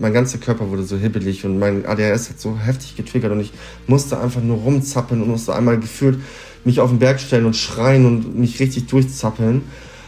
mein ganzer Körper wurde so hibbelig und mein ADHS hat so heftig getriggert und ich musste einfach nur rumzappeln und musste einmal gefühlt mich auf den Berg stellen und schreien und mich richtig durchzappeln.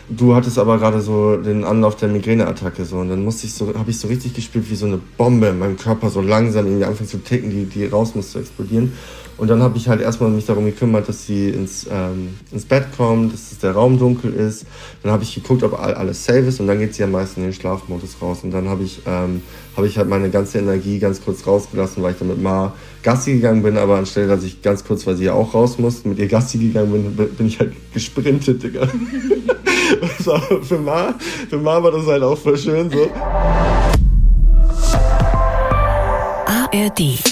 Du hattest aber gerade so den Anlauf der Migräneattacke so und dann musste ich so, habe ich so richtig gespielt wie so eine Bombe in meinem Körper so langsam irgendwie anfangen zu ticken, die, die raus musste explodieren. Und dann habe ich halt erstmal mich darum gekümmert, dass sie ins, ähm, ins Bett kommt, dass der Raum dunkel ist. Dann habe ich geguckt, ob alles safe ist und dann geht sie am meisten in den Schlafmodus raus. Und dann habe ich, ähm, hab ich halt meine ganze Energie ganz kurz rausgelassen, weil ich dann mit Ma Gassi gegangen bin, aber anstelle, dass ich ganz kurz, weil sie ja auch raus musste, mit ihr Gassi gegangen bin, bin ich halt gesprintet, Digga. für, Ma, für Ma war das halt auch voll schön so. ARD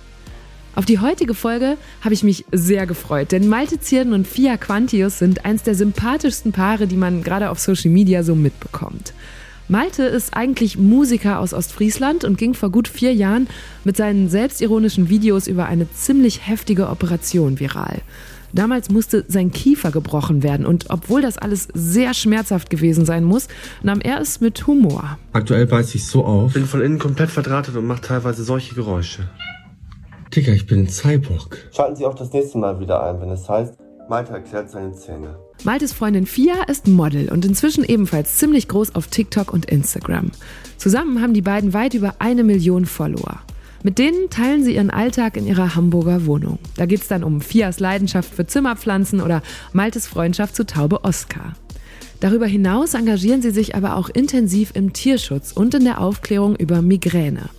Auf die heutige Folge habe ich mich sehr gefreut, denn Malte Zierden und Fia Quantius sind eins der sympathischsten Paare, die man gerade auf Social Media so mitbekommt. Malte ist eigentlich Musiker aus Ostfriesland und ging vor gut vier Jahren mit seinen selbstironischen Videos über eine ziemlich heftige Operation viral. Damals musste sein Kiefer gebrochen werden und obwohl das alles sehr schmerzhaft gewesen sein muss, nahm er es mit Humor. Aktuell beiß ich so auf. Bin von innen komplett verdrahtet und mache teilweise solche Geräusche. Digga, ich bin ein Cyborg. Schalten Sie auch das nächste Mal wieder ein, wenn es heißt, Malte erklärt seine Zähne. Maltes Freundin Fia ist Model und inzwischen ebenfalls ziemlich groß auf TikTok und Instagram. Zusammen haben die beiden weit über eine Million Follower. Mit denen teilen sie ihren Alltag in ihrer Hamburger Wohnung. Da geht es dann um Fias Leidenschaft für Zimmerpflanzen oder Maltes Freundschaft zu Taube Oskar. Darüber hinaus engagieren sie sich aber auch intensiv im Tierschutz und in der Aufklärung über Migräne.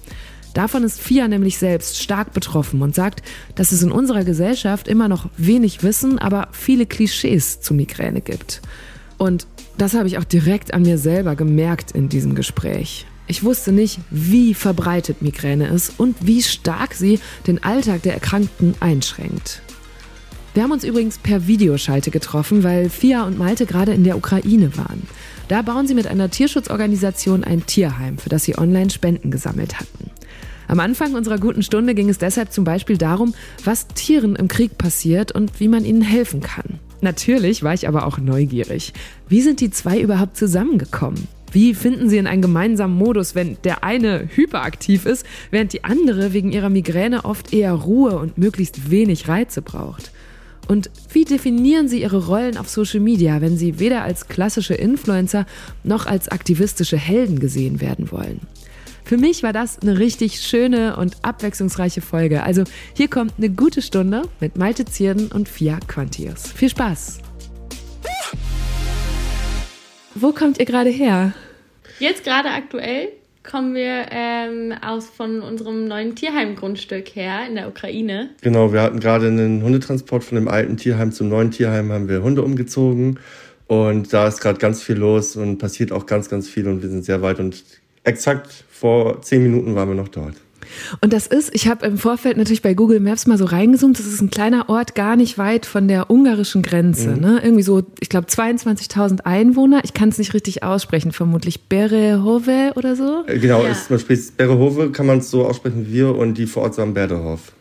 Davon ist Fia nämlich selbst stark betroffen und sagt, dass es in unserer Gesellschaft immer noch wenig Wissen, aber viele Klischees zu Migräne gibt. Und das habe ich auch direkt an mir selber gemerkt in diesem Gespräch. Ich wusste nicht, wie verbreitet Migräne ist und wie stark sie den Alltag der Erkrankten einschränkt. Wir haben uns übrigens per Videoschalte getroffen, weil Fia und Malte gerade in der Ukraine waren. Da bauen sie mit einer Tierschutzorganisation ein Tierheim, für das sie online Spenden gesammelt hatten. Am Anfang unserer guten Stunde ging es deshalb zum Beispiel darum, was Tieren im Krieg passiert und wie man ihnen helfen kann. Natürlich war ich aber auch neugierig. Wie sind die zwei überhaupt zusammengekommen? Wie finden sie in einen gemeinsamen Modus, wenn der eine hyperaktiv ist, während die andere wegen ihrer Migräne oft eher Ruhe und möglichst wenig Reize braucht? Und wie definieren Sie Ihre Rollen auf Social Media, wenn Sie weder als klassische Influencer noch als aktivistische Helden gesehen werden wollen? Für mich war das eine richtig schöne und abwechslungsreiche Folge. Also hier kommt eine gute Stunde mit Malte Zierden und Fia Quantius. Viel Spaß! Wo kommt ihr gerade her? Jetzt gerade aktuell kommen wir ähm, aus von unserem neuen Tierheimgrundstück her in der Ukraine. Genau, wir hatten gerade einen Hundetransport von dem alten Tierheim zum neuen Tierheim, haben wir Hunde umgezogen und da ist gerade ganz viel los und passiert auch ganz, ganz viel und wir sind sehr weit und exakt vor zehn Minuten waren wir noch dort. Und das ist, ich habe im Vorfeld natürlich bei Google Maps mal so reingezoomt, das ist ein kleiner Ort gar nicht weit von der ungarischen Grenze. Mhm. Ne? Irgendwie so, ich glaube, 22.000 Einwohner. Ich kann es nicht richtig aussprechen, vermutlich Berehove oder so. Äh, genau, ja. ist, man spricht Berehove, kann man es so aussprechen wie wir und die vor Ort sagen Berdehof.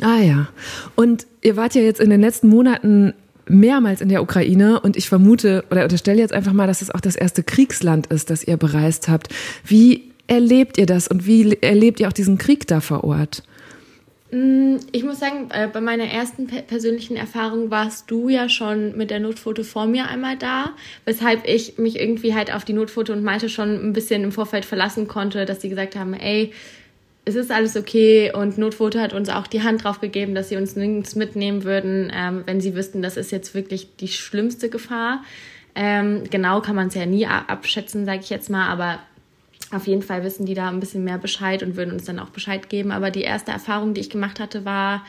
Ah ja. Und ihr wart ja jetzt in den letzten Monaten mehrmals in der Ukraine und ich vermute oder unterstelle jetzt einfach mal, dass es auch das erste Kriegsland ist, das ihr bereist habt. Wie erlebt ihr das und wie erlebt ihr auch diesen Krieg da vor Ort? Mm, ich muss sagen, äh, bei meiner ersten persönlichen Erfahrung warst du ja schon mit der Notfoto vor mir einmal da, weshalb ich mich irgendwie halt auf die Notfoto und Malte schon ein bisschen im Vorfeld verlassen konnte, dass sie gesagt haben, ey, es ist alles okay und Notfoto hat uns auch die Hand drauf gegeben, dass sie uns nirgends mitnehmen würden, ähm, wenn sie wüssten, das ist jetzt wirklich die schlimmste Gefahr. Ähm, genau kann man es ja nie abschätzen, sage ich jetzt mal, aber auf jeden Fall wissen die da ein bisschen mehr Bescheid und würden uns dann auch Bescheid geben. Aber die erste Erfahrung, die ich gemacht hatte, war,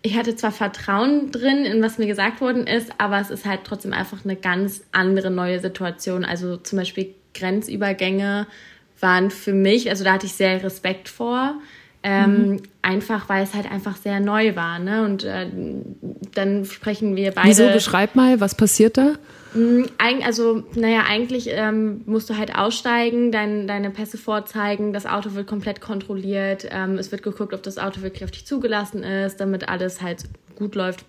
ich hatte zwar Vertrauen drin, in was mir gesagt worden ist, aber es ist halt trotzdem einfach eine ganz andere neue Situation. Also zum Beispiel Grenzübergänge waren für mich, also da hatte ich sehr Respekt vor. Ähm, mhm. Einfach, weil es halt einfach sehr neu war. Ne? Und äh, dann sprechen wir beide. Wieso? Beschreib mal, was passiert da? Mm, also, naja, eigentlich ähm, musst du halt aussteigen, dein, deine Pässe vorzeigen, das Auto wird komplett kontrolliert, ähm, es wird geguckt, ob das Auto wirklich auf dich zugelassen ist, damit alles halt gut läuft.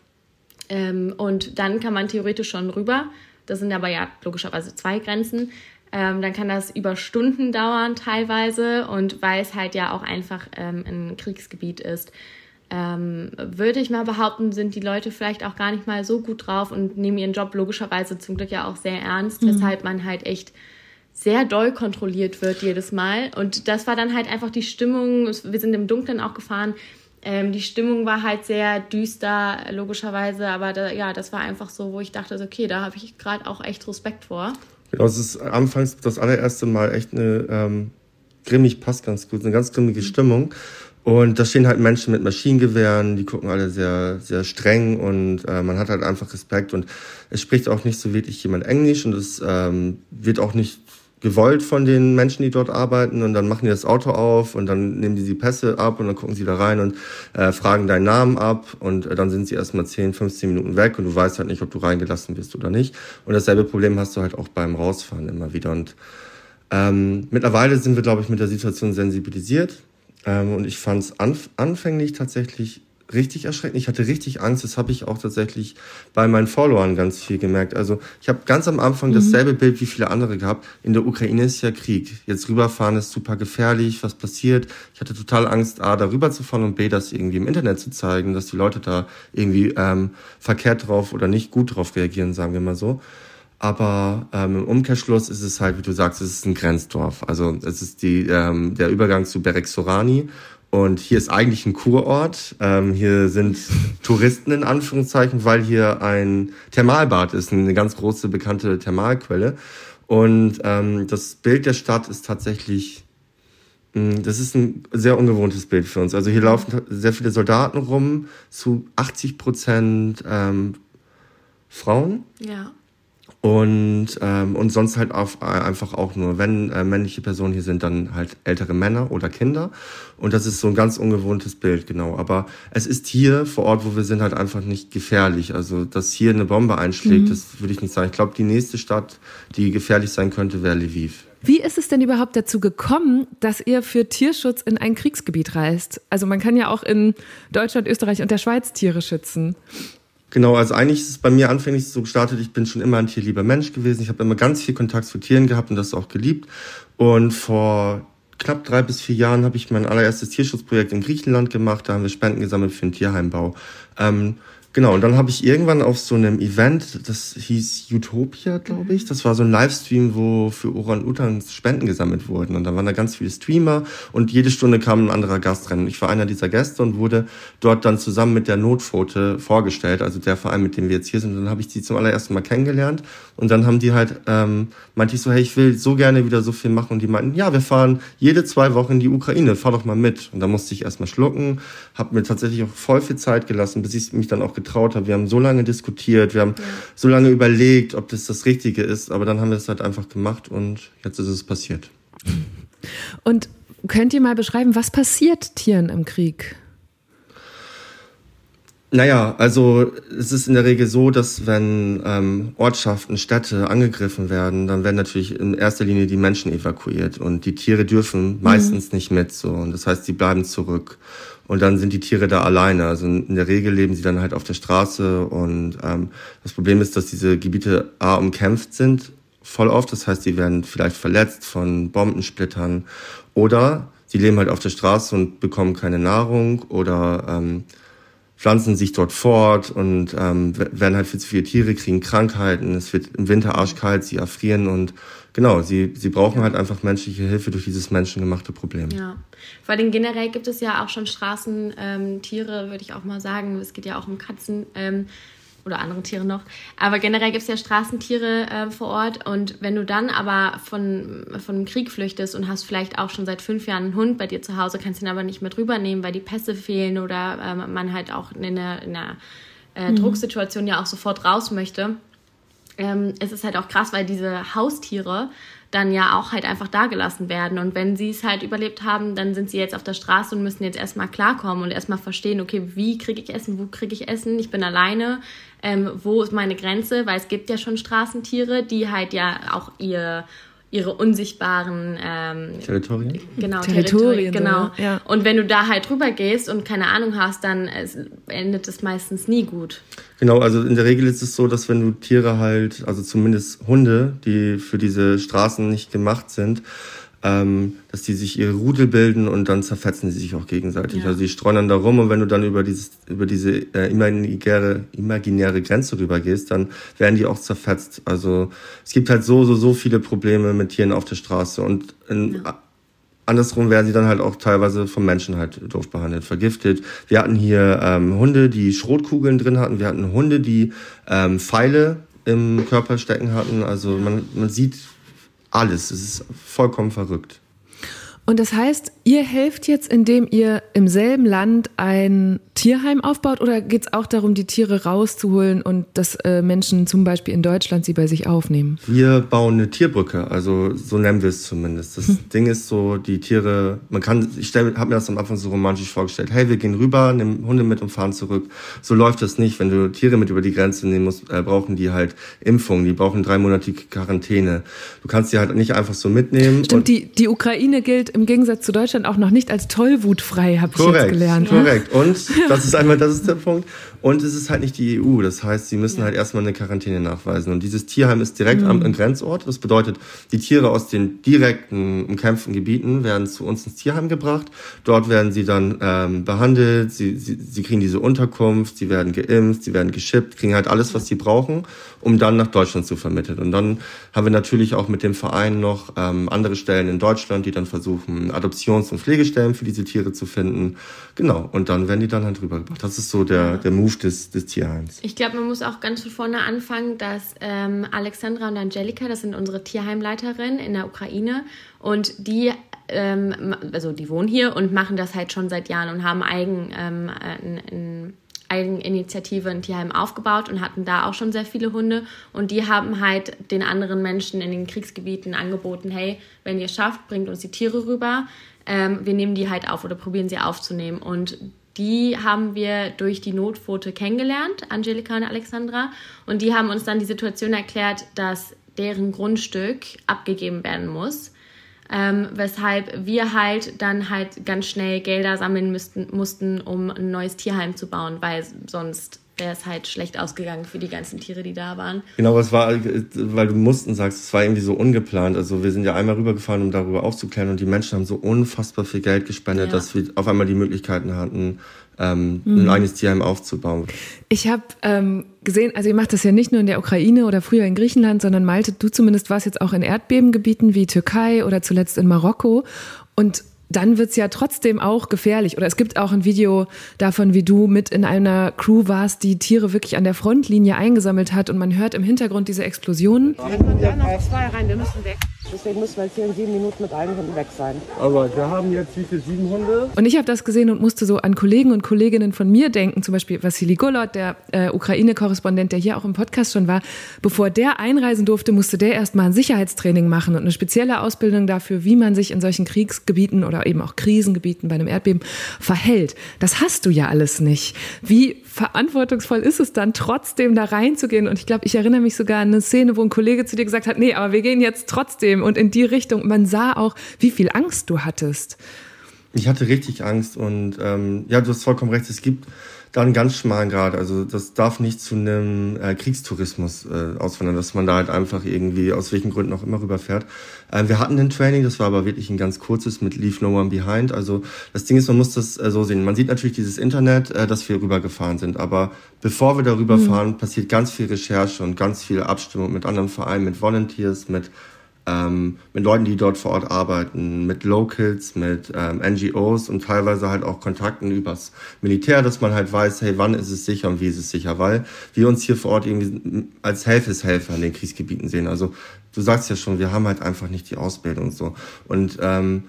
Ähm, und dann kann man theoretisch schon rüber. Das sind aber ja logischerweise zwei Grenzen. Ähm, dann kann das über Stunden dauern teilweise und weil es halt ja auch einfach ähm, ein Kriegsgebiet ist, ähm, würde ich mal behaupten, sind die Leute vielleicht auch gar nicht mal so gut drauf und nehmen ihren Job logischerweise zum Glück ja auch sehr ernst, mhm. weshalb man halt echt sehr doll kontrolliert wird jedes Mal. Und das war dann halt einfach die Stimmung. Wir sind im Dunkeln auch gefahren. Ähm, die Stimmung war halt sehr düster, logischerweise. Aber da, ja, das war einfach so, wo ich dachte, okay, da habe ich gerade auch echt Respekt vor. Genau, es ist anfangs das allererste Mal echt eine ähm, grimmig, passt ganz gut, eine ganz grimmige. Stimmung. Und da stehen halt Menschen mit Maschinengewehren, die gucken alle sehr, sehr streng und äh, man hat halt einfach Respekt und es spricht auch nicht so wirklich jemand Englisch und es ähm, wird auch nicht gewollt von den Menschen, die dort arbeiten und dann machen die das Auto auf und dann nehmen die die Pässe ab und dann gucken sie da rein und äh, fragen deinen Namen ab und äh, dann sind sie erstmal 10, 15 Minuten weg und du weißt halt nicht, ob du reingelassen wirst oder nicht. Und dasselbe Problem hast du halt auch beim Rausfahren immer wieder und ähm, mittlerweile sind wir, glaube ich, mit der Situation sensibilisiert. Ähm, und ich fand es anf anfänglich tatsächlich richtig erschreckend. Ich hatte richtig Angst. Das habe ich auch tatsächlich bei meinen Followern ganz viel gemerkt. Also ich habe ganz am Anfang mhm. dasselbe Bild wie viele andere gehabt. In der Ukraine ist ja Krieg. Jetzt rüberfahren ist super gefährlich. Was passiert? Ich hatte total Angst, A, darüber zu fahren und B, das irgendwie im Internet zu zeigen, dass die Leute da irgendwie ähm, verkehrt drauf oder nicht gut drauf reagieren, sagen wir mal so. Aber ähm, im Umkehrschluss ist es halt, wie du sagst, es ist ein Grenzdorf. Also es ist die, ähm, der Übergang zu Berek Sorani. Und hier ist eigentlich ein Kurort. Ähm, hier sind Touristen in Anführungszeichen, weil hier ein Thermalbad ist, eine ganz große bekannte Thermalquelle. Und ähm, das Bild der Stadt ist tatsächlich, hm, das ist ein sehr ungewohntes Bild für uns. Also hier laufen sehr viele Soldaten rum, zu 80 Prozent ähm, Frauen. Ja. Und, ähm, und sonst halt auf, äh, einfach auch nur, wenn äh, männliche Personen hier sind, dann halt ältere Männer oder Kinder. Und das ist so ein ganz ungewohntes Bild, genau. Aber es ist hier vor Ort, wo wir sind, halt einfach nicht gefährlich. Also, dass hier eine Bombe einschlägt, mhm. das würde ich nicht sagen. Ich glaube, die nächste Stadt, die gefährlich sein könnte, wäre Lviv. Wie ist es denn überhaupt dazu gekommen, dass ihr für Tierschutz in ein Kriegsgebiet reist? Also man kann ja auch in Deutschland, Österreich und der Schweiz Tiere schützen. Genau, also eigentlich ist es bei mir anfänglich so gestartet, ich bin schon immer ein tierlieber Mensch gewesen. Ich habe immer ganz viel Kontakt zu Tieren gehabt und das auch geliebt. Und vor knapp drei bis vier Jahren habe ich mein allererstes Tierschutzprojekt in Griechenland gemacht. Da haben wir Spenden gesammelt für einen Tierheimbau. Ähm, Genau, und dann habe ich irgendwann auf so einem Event, das hieß Utopia, glaube ich. Das war so ein Livestream, wo für Orang-Utans Spenden gesammelt wurden. Und da waren da ganz viele Streamer und jede Stunde kam ein anderer Gast rein. Ich war einer dieser Gäste und wurde dort dann zusammen mit der Notpfote vorgestellt, also der Verein, mit dem wir jetzt hier sind. Und dann habe ich die zum allerersten Mal kennengelernt. Und dann haben die halt, ähm, meinte ich so, hey, ich will so gerne wieder so viel machen. Und die meinten, ja, wir fahren jede zwei Wochen in die Ukraine, fahr doch mal mit. Und da musste ich erstmal schlucken, habe mir tatsächlich auch voll viel Zeit gelassen, bis ich mich dann auch getraut habe. Wir haben so lange diskutiert, wir haben ja. so lange überlegt, ob das das Richtige ist, aber dann haben wir es halt einfach gemacht und jetzt ist es passiert. Und könnt ihr mal beschreiben, was passiert Tieren im Krieg? Naja, also es ist in der Regel so, dass wenn ähm, Ortschaften, Städte angegriffen werden, dann werden natürlich in erster Linie die Menschen evakuiert und die Tiere dürfen meistens mhm. nicht mit so und das heißt, sie bleiben zurück und dann sind die Tiere da alleine. Also in der Regel leben sie dann halt auf der Straße und ähm, das Problem ist, dass diese Gebiete A umkämpft sind, voll oft. Das heißt, sie werden vielleicht verletzt von Bombensplittern oder sie leben halt auf der Straße und bekommen keine Nahrung oder ähm, pflanzen sich dort fort und ähm, werden halt viel zu viele Tiere, kriegen Krankheiten, es wird im Winter arschkalt, sie erfrieren und genau, sie, sie brauchen ja. halt einfach menschliche Hilfe durch dieses menschengemachte Problem. Ja, vor allem generell gibt es ja auch schon Straßentiere, ähm, würde ich auch mal sagen. Es geht ja auch um Katzen. Ähm, oder andere Tiere noch. Aber generell gibt es ja Straßentiere äh, vor Ort. Und wenn du dann aber von, von einem Krieg flüchtest und hast vielleicht auch schon seit fünf Jahren einen Hund bei dir zu Hause, kannst ihn aber nicht mehr drüber nehmen, weil die Pässe fehlen oder äh, man halt auch in einer, in einer äh, mhm. Drucksituation ja auch sofort raus möchte ähm, es ist halt auch krass, weil diese Haustiere dann ja auch halt einfach da gelassen werden. Und wenn sie es halt überlebt haben, dann sind sie jetzt auf der Straße und müssen jetzt erstmal klarkommen und erstmal verstehen, okay, wie kriege ich Essen, wo kriege ich Essen, ich bin alleine, ähm, wo ist meine Grenze, weil es gibt ja schon Straßentiere, die halt ja auch ihr ihre unsichtbaren ähm, Territorien. Genau, Territorien. Genau. Ja. Und wenn du da halt drüber gehst und keine Ahnung hast, dann endet es meistens nie gut. Genau, also in der Regel ist es so, dass wenn du Tiere halt, also zumindest Hunde, die für diese Straßen nicht gemacht sind, ähm, dass die sich ihre Rudel bilden und dann zerfetzen sie sich auch gegenseitig. Ja. Also die streuen dann da rum und wenn du dann über dieses über diese äh, imaginäre imaginäre Grenze rübergehst, dann werden die auch zerfetzt. Also es gibt halt so so so viele Probleme mit Tieren auf der Straße und in, ja. andersrum werden sie dann halt auch teilweise vom Menschen halt doof behandelt, vergiftet. Wir hatten hier ähm, Hunde, die Schrotkugeln drin hatten. Wir hatten Hunde, die ähm, Pfeile im Körper stecken hatten. Also man, man sieht alles. Es ist vollkommen verrückt. Und das heißt, ihr helft jetzt, indem ihr im selben Land ein Tierheim aufbaut oder geht es auch darum, die Tiere rauszuholen und dass äh, Menschen zum Beispiel in Deutschland sie bei sich aufnehmen? Wir bauen eine Tierbrücke, also so nennen wir es zumindest. Das hm. Ding ist so, die Tiere, man kann, ich habe mir das am Anfang so romantisch vorgestellt, hey, wir gehen rüber, nehmen Hunde mit und fahren zurück. So läuft das nicht. Wenn du Tiere mit über die Grenze nehmen musst, äh, brauchen die halt Impfungen, die brauchen dreimonatige Quarantäne. Du kannst die halt nicht einfach so mitnehmen. Stimmt, die, die Ukraine gilt im Gegensatz zu Deutschland auch noch nicht als tollwutfrei, habe ich jetzt gelernt. Korrekt, und das ist einmal, das ist der Punkt. Und es ist halt nicht die EU. Das heißt, sie müssen ja. halt erstmal eine Quarantäne nachweisen. Und dieses Tierheim ist direkt mhm. am, am Grenzort. Das bedeutet, die Tiere aus den direkten umkämpften Gebieten werden zu uns ins Tierheim gebracht. Dort werden sie dann ähm, behandelt. Sie, sie, sie kriegen diese Unterkunft. Sie werden geimpft. Sie werden geschippt. Kriegen halt alles, was sie brauchen, um dann nach Deutschland zu vermitteln. Und dann haben wir natürlich auch mit dem Verein noch ähm, andere Stellen in Deutschland, die dann versuchen, Adoptions- und Pflegestellen für diese Tiere zu finden. Genau. Und dann werden die dann halt rübergebracht. Das ist so der, der Move des, des Tierheims. Ich glaube, man muss auch ganz von vorne anfangen, dass ähm, Alexandra und Angelika, das sind unsere Tierheimleiterinnen in der Ukraine und die ähm, also die wohnen hier und machen das halt schon seit Jahren und haben eigen, ähm, ein, ein Eigeninitiative ein Tierheim aufgebaut und hatten da auch schon sehr viele Hunde. Und die haben halt den anderen Menschen in den Kriegsgebieten angeboten, hey, wenn ihr schafft, bringt uns die Tiere rüber. Ähm, wir nehmen die halt auf oder probieren sie aufzunehmen. Und die haben wir durch die Notpfote kennengelernt, Angelika und Alexandra. Und die haben uns dann die Situation erklärt, dass deren Grundstück abgegeben werden muss. Ähm, weshalb wir halt dann halt ganz schnell Gelder sammeln müssten, mussten, um ein neues Tierheim zu bauen, weil sonst wäre es halt schlecht ausgegangen für die ganzen Tiere, die da waren. Genau, es war, weil du mussten sagst, es war irgendwie so ungeplant. Also wir sind ja einmal rübergefahren, um darüber aufzuklären und die Menschen haben so unfassbar viel Geld gespendet, ja. dass wir auf einmal die Möglichkeiten hatten, ähm, mhm. ein eigenes Tierheim aufzubauen. Ich habe ähm, gesehen, also ihr macht das ja nicht nur in der Ukraine oder früher in Griechenland, sondern Malte, du zumindest warst jetzt auch in Erdbebengebieten wie Türkei oder zuletzt in Marokko. Und dann wird's ja trotzdem auch gefährlich. Oder es gibt auch ein Video davon, wie du mit in einer Crew warst, die Tiere wirklich an der Frontlinie eingesammelt hat und man hört im Hintergrund diese Explosionen. Da kommen ja noch zwei rein, wir müssen weg. Deswegen müssen wir jetzt hier in sieben Minuten mit allen Hunden weg sein. Aber wir haben jetzt wie viele sieben Hunde? Und ich habe das gesehen und musste so an Kollegen und Kolleginnen von mir denken, zum Beispiel Vassili Golot, der äh, Ukraine-Korrespondent, der hier auch im Podcast schon war. Bevor der einreisen durfte, musste der erstmal ein Sicherheitstraining machen und eine spezielle Ausbildung dafür, wie man sich in solchen Kriegsgebieten oder eben auch Krisengebieten bei einem Erdbeben verhält. Das hast du ja alles nicht. Wie verantwortungsvoll ist es dann trotzdem da reinzugehen? Und ich glaube, ich erinnere mich sogar an eine Szene, wo ein Kollege zu dir gesagt hat, nee, aber wir gehen jetzt trotzdem und in die Richtung. Man sah auch, wie viel Angst du hattest. Ich hatte richtig Angst und ähm, ja, du hast vollkommen recht. Es gibt da einen ganz schmalen Grad. Also das darf nicht zu einem äh, Kriegstourismus äh, auswandern, dass man da halt einfach irgendwie aus welchen Gründen auch immer rüberfährt. Äh, wir hatten ein Training, das war aber wirklich ein ganz kurzes mit Leave No One Behind. Also das Ding ist, man muss das äh, so sehen. Man sieht natürlich dieses Internet, äh, dass wir rübergefahren sind, aber bevor wir darüber mhm. fahren, passiert ganz viel Recherche und ganz viel Abstimmung mit anderen Vereinen, mit Volunteers, mit ähm, mit Leuten, die dort vor Ort arbeiten, mit Locals, mit ähm, NGOs und teilweise halt auch Kontakten übers Militär, dass man halt weiß, hey, wann ist es sicher und wie ist es sicher, weil wir uns hier vor Ort irgendwie als Helfeshelfer in den Kriegsgebieten sehen. Also du sagst ja schon, wir haben halt einfach nicht die Ausbildung und so. Und ähm,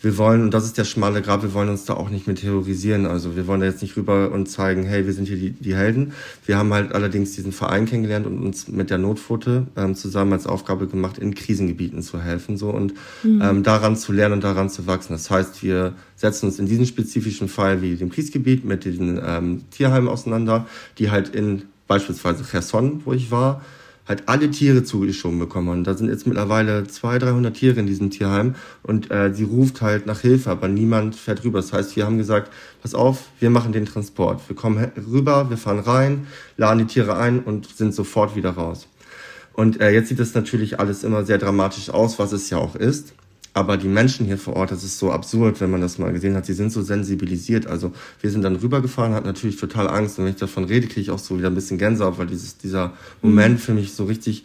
wir wollen, und das ist der schmale Grab, wir wollen uns da auch nicht mit terrorisieren. Also wir wollen da jetzt nicht rüber und zeigen, hey, wir sind hier die, die Helden. Wir haben halt allerdings diesen Verein kennengelernt und uns mit der Notfote ähm, zusammen als Aufgabe gemacht, in Krisengebieten zu helfen so und mhm. ähm, daran zu lernen und daran zu wachsen. Das heißt, wir setzen uns in diesem spezifischen Fall wie dem Kriegsgebiet mit diesen ähm, Tierheimen auseinander, die halt in beispielsweise Cherson, wo ich war, halt alle Tiere zugeschoben bekommen. Und da sind jetzt mittlerweile 200, 300 Tiere in diesem Tierheim und äh, sie ruft halt nach Hilfe, aber niemand fährt rüber. Das heißt, wir haben gesagt, pass auf, wir machen den Transport. Wir kommen rüber, wir fahren rein, laden die Tiere ein und sind sofort wieder raus. Und äh, jetzt sieht das natürlich alles immer sehr dramatisch aus, was es ja auch ist. Aber die Menschen hier vor Ort, das ist so absurd, wenn man das mal gesehen hat. Sie sind so sensibilisiert. Also wir sind dann rübergefahren, hatten natürlich total Angst. Und wenn ich davon rede, kriege ich auch so wieder ein bisschen Gänsehaut, weil dieses, dieser Moment mhm. für mich so richtig,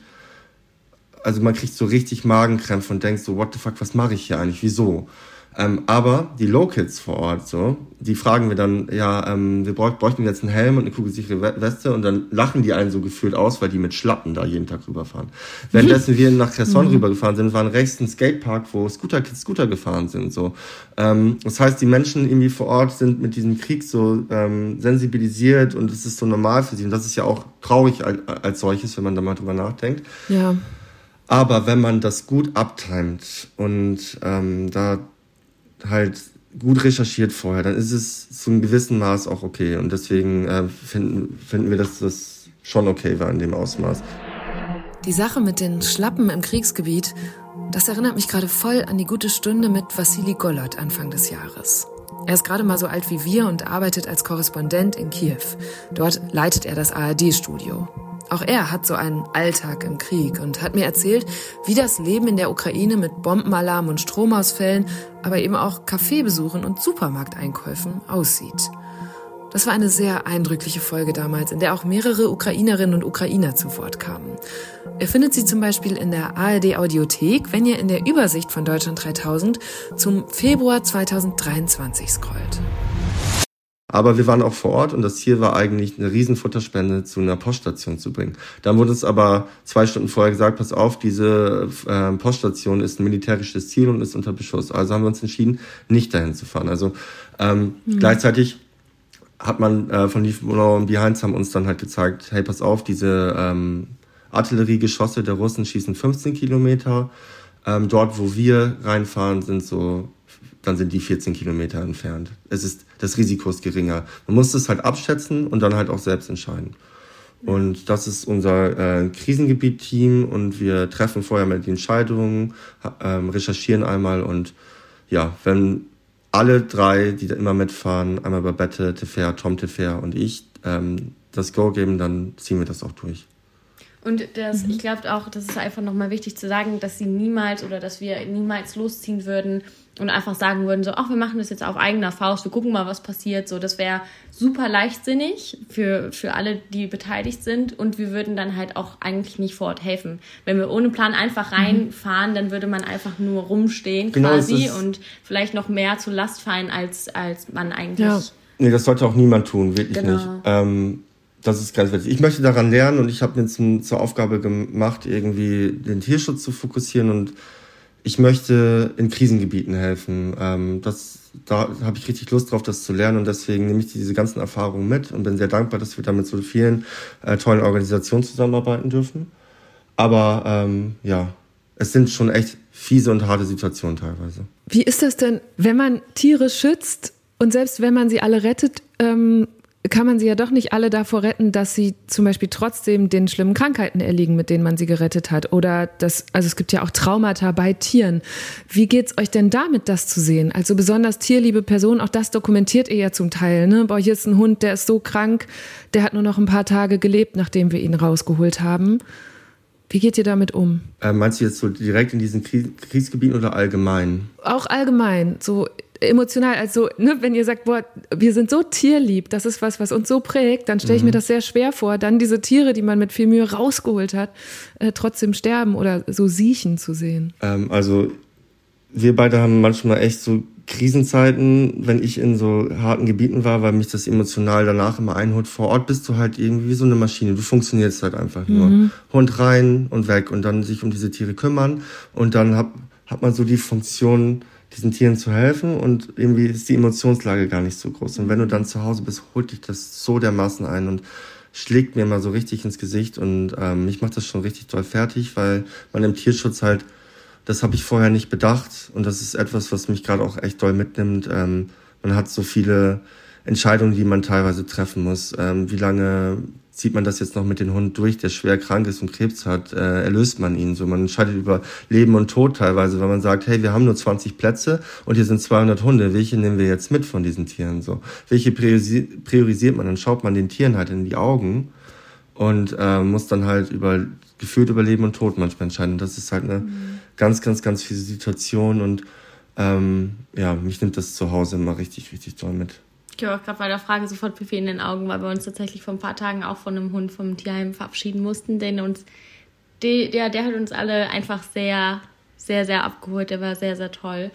also man kriegt so richtig Magenkrämpfe und denkt so, what the fuck, was mache ich hier eigentlich? Wieso? Ähm, aber die Locals vor Ort, so, die fragen wir dann, ja, ähm, wir bräuchten jetzt einen Helm und eine kugelsichere Weste und dann lachen die einen so gefühlt aus, weil die mit Schlappen da jeden Tag rüberfahren. Währenddessen wir nach Cresson mhm. rübergefahren sind, waren rechts ein Skatepark, wo Scooter-Kids Scooter gefahren sind, so. Ähm, das heißt, die Menschen irgendwie vor Ort sind mit diesem Krieg so ähm, sensibilisiert und es ist so normal für sie und das ist ja auch traurig als, als solches, wenn man da mal drüber nachdenkt. Ja. Aber wenn man das gut abtimet und ähm, da halt gut recherchiert vorher, dann ist es zu einem gewissen Maß auch okay. Und deswegen äh, finden, finden wir, dass das schon okay war in dem Ausmaß. Die Sache mit den Schlappen im Kriegsgebiet, das erinnert mich gerade voll an die gute Stunde mit Vassili Golot Anfang des Jahres. Er ist gerade mal so alt wie wir und arbeitet als Korrespondent in Kiew. Dort leitet er das ARD-Studio. Auch er hat so einen Alltag im Krieg und hat mir erzählt, wie das Leben in der Ukraine mit Bombenalarm und Stromausfällen, aber eben auch Kaffeebesuchen und Supermarkteinkäufen aussieht. Das war eine sehr eindrückliche Folge damals, in der auch mehrere Ukrainerinnen und Ukrainer zu Wort kamen. Ihr findet sie zum Beispiel in der ARD Audiothek, wenn ihr in der Übersicht von Deutschland 3000 zum Februar 2023 scrollt. Aber wir waren auch vor Ort und das Ziel war eigentlich, eine riesen Futterspende zu einer Poststation zu bringen. Dann wurde uns aber zwei Stunden vorher gesagt, pass auf, diese äh, Poststation ist ein militärisches Ziel und ist unter Beschuss. Also haben wir uns entschieden, nicht dahin zu fahren. Also ähm, mhm. gleichzeitig hat man äh, von Liefenau und Behinds haben uns dann halt gezeigt, hey, pass auf, diese ähm, Artilleriegeschosse der Russen schießen 15 Kilometer. Ähm, dort, wo wir reinfahren, sind so dann sind die 14 Kilometer entfernt. Es ist, das Risiko ist geringer. Man muss es halt abschätzen und dann halt auch selbst entscheiden. Und das ist unser äh, Krisengebiet-Team und wir treffen vorher mal die Entscheidungen, ähm, recherchieren einmal und ja, wenn alle drei, die da immer mitfahren, einmal bei Bette, Tefer, Tom Tefer und ich, ähm, das Go geben, dann ziehen wir das auch durch. Und das, mhm. ich glaube auch, das ist einfach nochmal wichtig zu sagen, dass sie niemals oder dass wir niemals losziehen würden, und einfach sagen würden, so, ach, wir machen das jetzt auf eigener Faust, wir gucken mal, was passiert. So, das wäre super leichtsinnig für, für alle, die beteiligt sind. Und wir würden dann halt auch eigentlich nicht vor Ort helfen. Wenn wir ohne Plan einfach mhm. reinfahren, dann würde man einfach nur rumstehen genau, quasi und vielleicht noch mehr zur Last fallen, als, als man eigentlich. Ja. Nee, das sollte auch niemand tun, wirklich genau. nicht. Ähm, das ist ganz wichtig. Ich möchte daran lernen und ich habe mir zum, zur Aufgabe gemacht, irgendwie den Tierschutz zu fokussieren und ich möchte in Krisengebieten helfen. Ähm, das, da habe ich richtig Lust drauf, das zu lernen und deswegen nehme ich diese ganzen Erfahrungen mit und bin sehr dankbar, dass wir da mit so vielen äh, tollen Organisationen zusammenarbeiten dürfen. Aber ähm, ja, es sind schon echt fiese und harte Situationen teilweise. Wie ist das denn, wenn man Tiere schützt und selbst wenn man sie alle rettet, ähm, kann man sie ja doch nicht alle davor retten, dass sie zum Beispiel trotzdem den schlimmen Krankheiten erliegen, mit denen man sie gerettet hat. Oder das, also es gibt ja auch Traumata bei Tieren. Wie geht's euch denn damit, das zu sehen? Also besonders tierliebe Personen, auch das dokumentiert ihr ja zum Teil. Ne? Boah, hier ist ein Hund, der ist so krank, der hat nur noch ein paar Tage gelebt, nachdem wir ihn rausgeholt haben. Wie geht ihr damit um? Äh, meinst du jetzt so direkt in diesen Kriegsgebieten oder allgemein? Auch allgemein. So emotional, also ne, wenn ihr sagt, boah, wir sind so tierlieb, das ist was, was uns so prägt, dann stelle ich mhm. mir das sehr schwer vor, dann diese Tiere, die man mit viel Mühe rausgeholt hat, äh, trotzdem sterben oder so siechen zu sehen. Ähm, also wir beide haben manchmal echt so Krisenzeiten, wenn ich in so harten Gebieten war, weil mich das emotional danach immer einholt. Vor Ort bist du halt irgendwie wie so eine Maschine. Du funktionierst halt einfach nur. Mhm. Hund rein und weg und dann sich um diese Tiere kümmern. Und dann hab, hat man so die Funktion, diesen Tieren zu helfen und irgendwie ist die Emotionslage gar nicht so groß. Und wenn du dann zu Hause bist, holt dich das so dermaßen ein und schlägt mir mal so richtig ins Gesicht und ähm, mich macht das schon richtig doll fertig, weil man im Tierschutz halt, das habe ich vorher nicht bedacht und das ist etwas, was mich gerade auch echt doll mitnimmt. Ähm, man hat so viele Entscheidungen, die man teilweise treffen muss. Ähm, wie lange zieht man das jetzt noch mit dem Hund durch, der schwer krank ist und Krebs hat, äh, erlöst man ihn. So, man entscheidet über Leben und Tod teilweise, weil man sagt, hey, wir haben nur 20 Plätze und hier sind 200 Hunde. Welche nehmen wir jetzt mit von diesen Tieren? So, welche priorisiert man? Dann schaut man den Tieren halt in die Augen und äh, muss dann halt über gefühlt über Leben und Tod manchmal entscheiden. Und das ist halt eine mhm. ganz, ganz, ganz fiese Situation und ähm, ja, mich nimmt das zu Hause immer richtig, richtig toll mit. Ich habe auch gerade bei der Frage sofort Pipi in den Augen, weil wir uns tatsächlich vor ein paar Tagen auch von einem Hund vom Tierheim verabschieden mussten, den uns, der, der, der hat uns alle einfach sehr, sehr, sehr abgeholt. Der war sehr, sehr toll.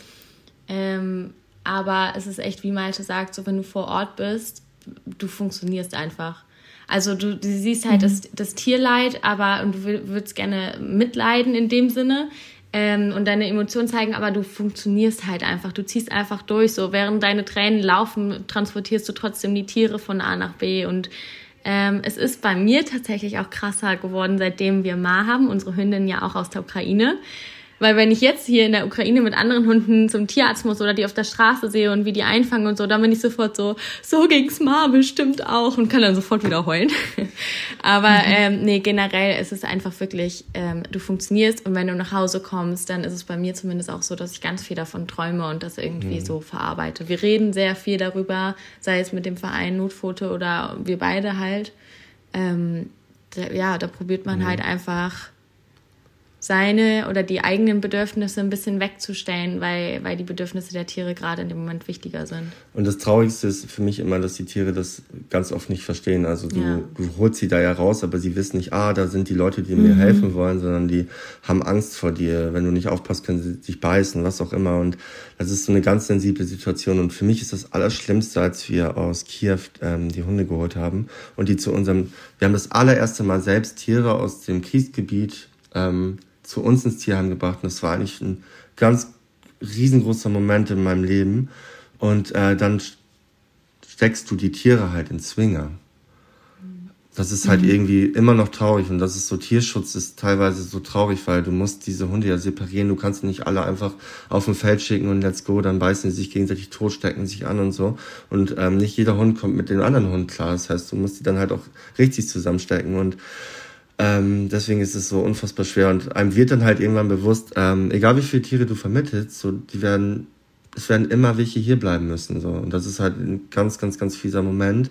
Ähm, aber es ist echt, wie Malte sagt, so wenn du vor Ort bist, du funktionierst einfach. Also du, du siehst halt mhm. das, das Tierleid, aber und du würdest gerne mitleiden in dem Sinne ähm, und deine Emotionen zeigen, aber du funktionierst halt einfach, du ziehst einfach durch. So während deine Tränen laufen, transportierst du trotzdem die Tiere von A nach B und ähm, es ist bei mir tatsächlich auch krasser geworden, seitdem wir Ma haben, unsere Hündin ja auch aus der Ukraine. Weil wenn ich jetzt hier in der Ukraine mit anderen Hunden zum Tierarzt muss oder die auf der Straße sehe und wie die einfangen und so, dann bin ich sofort so, so ging's Ma bestimmt auch und kann dann sofort wieder heulen. Aber mhm. ähm, nee, generell ist es einfach wirklich, ähm, du funktionierst und wenn du nach Hause kommst, dann ist es bei mir zumindest auch so, dass ich ganz viel davon träume und das irgendwie mhm. so verarbeite. Wir reden sehr viel darüber, sei es mit dem Verein Notfoto oder wir beide halt. Ähm, ja, da probiert man mhm. halt einfach seine oder die eigenen Bedürfnisse ein bisschen wegzustellen, weil, weil die Bedürfnisse der Tiere gerade in dem Moment wichtiger sind. Und das Traurigste ist für mich immer, dass die Tiere das ganz oft nicht verstehen. Also du, ja. du holst sie da ja raus, aber sie wissen nicht, ah, da sind die Leute, die mhm. mir helfen wollen, sondern die haben Angst vor dir. Wenn du nicht aufpasst, können sie dich beißen, was auch immer. Und das ist so eine ganz sensible Situation. Und für mich ist das Allerschlimmste, als wir aus Kiew ähm, die Hunde geholt haben und die zu unserem, wir haben das allererste Mal selbst Tiere aus dem Kriegsgebiet ähm, zu uns ins Tierheim gebracht. Und das war eigentlich ein ganz riesengroßer Moment in meinem Leben. Und äh, dann steckst du die Tiere halt in Zwinger. Das ist halt mhm. irgendwie immer noch traurig und das ist so, Tierschutz ist teilweise so traurig, weil du musst diese Hunde ja separieren, du kannst nicht alle einfach auf dem Feld schicken und let's go, dann beißen sie sich gegenseitig tot, stecken sich an und so. Und ähm, nicht jeder Hund kommt mit dem anderen Hund klar, das heißt, du musst die dann halt auch richtig zusammenstecken und ähm, deswegen ist es so unfassbar schwer und einem wird dann halt irgendwann bewusst, ähm, egal wie viele Tiere du vermittelst, so die werden, es werden immer welche hier bleiben müssen so und das ist halt ein ganz, ganz, ganz fieser Moment,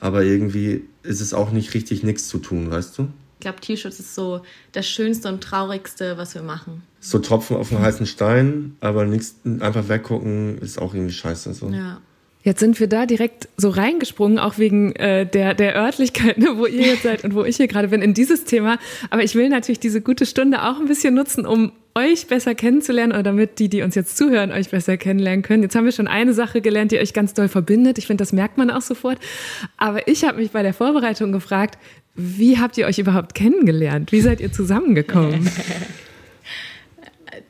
aber irgendwie ist es auch nicht richtig nichts zu tun, weißt du? Ich glaube, Tierschutz ist so das Schönste und Traurigste, was wir machen. So Tropfen auf einen heißen Stein, aber nichts einfach weggucken ist auch irgendwie scheiße so. Ja. Jetzt sind wir da direkt so reingesprungen, auch wegen äh, der, der Örtlichkeit, ne, wo ihr jetzt seid und wo ich hier gerade bin, in dieses Thema. Aber ich will natürlich diese gute Stunde auch ein bisschen nutzen, um euch besser kennenzulernen oder damit die, die uns jetzt zuhören, euch besser kennenlernen können. Jetzt haben wir schon eine Sache gelernt, die euch ganz doll verbindet. Ich finde, das merkt man auch sofort. Aber ich habe mich bei der Vorbereitung gefragt, wie habt ihr euch überhaupt kennengelernt? Wie seid ihr zusammengekommen?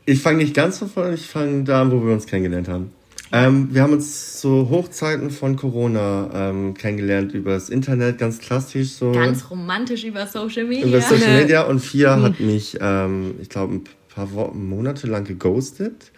Ich fange nicht ganz von vorne, ich fange da an, wo wir uns kennengelernt haben. Ähm, wir haben uns zu Hochzeiten von Corona ähm, kennengelernt über das Internet, ganz klassisch so. Ganz romantisch über Social Media. Über Social Media und Fia hm. hat mich, ähm, ich glaube, ein paar Wochen, Monate lang geghostet.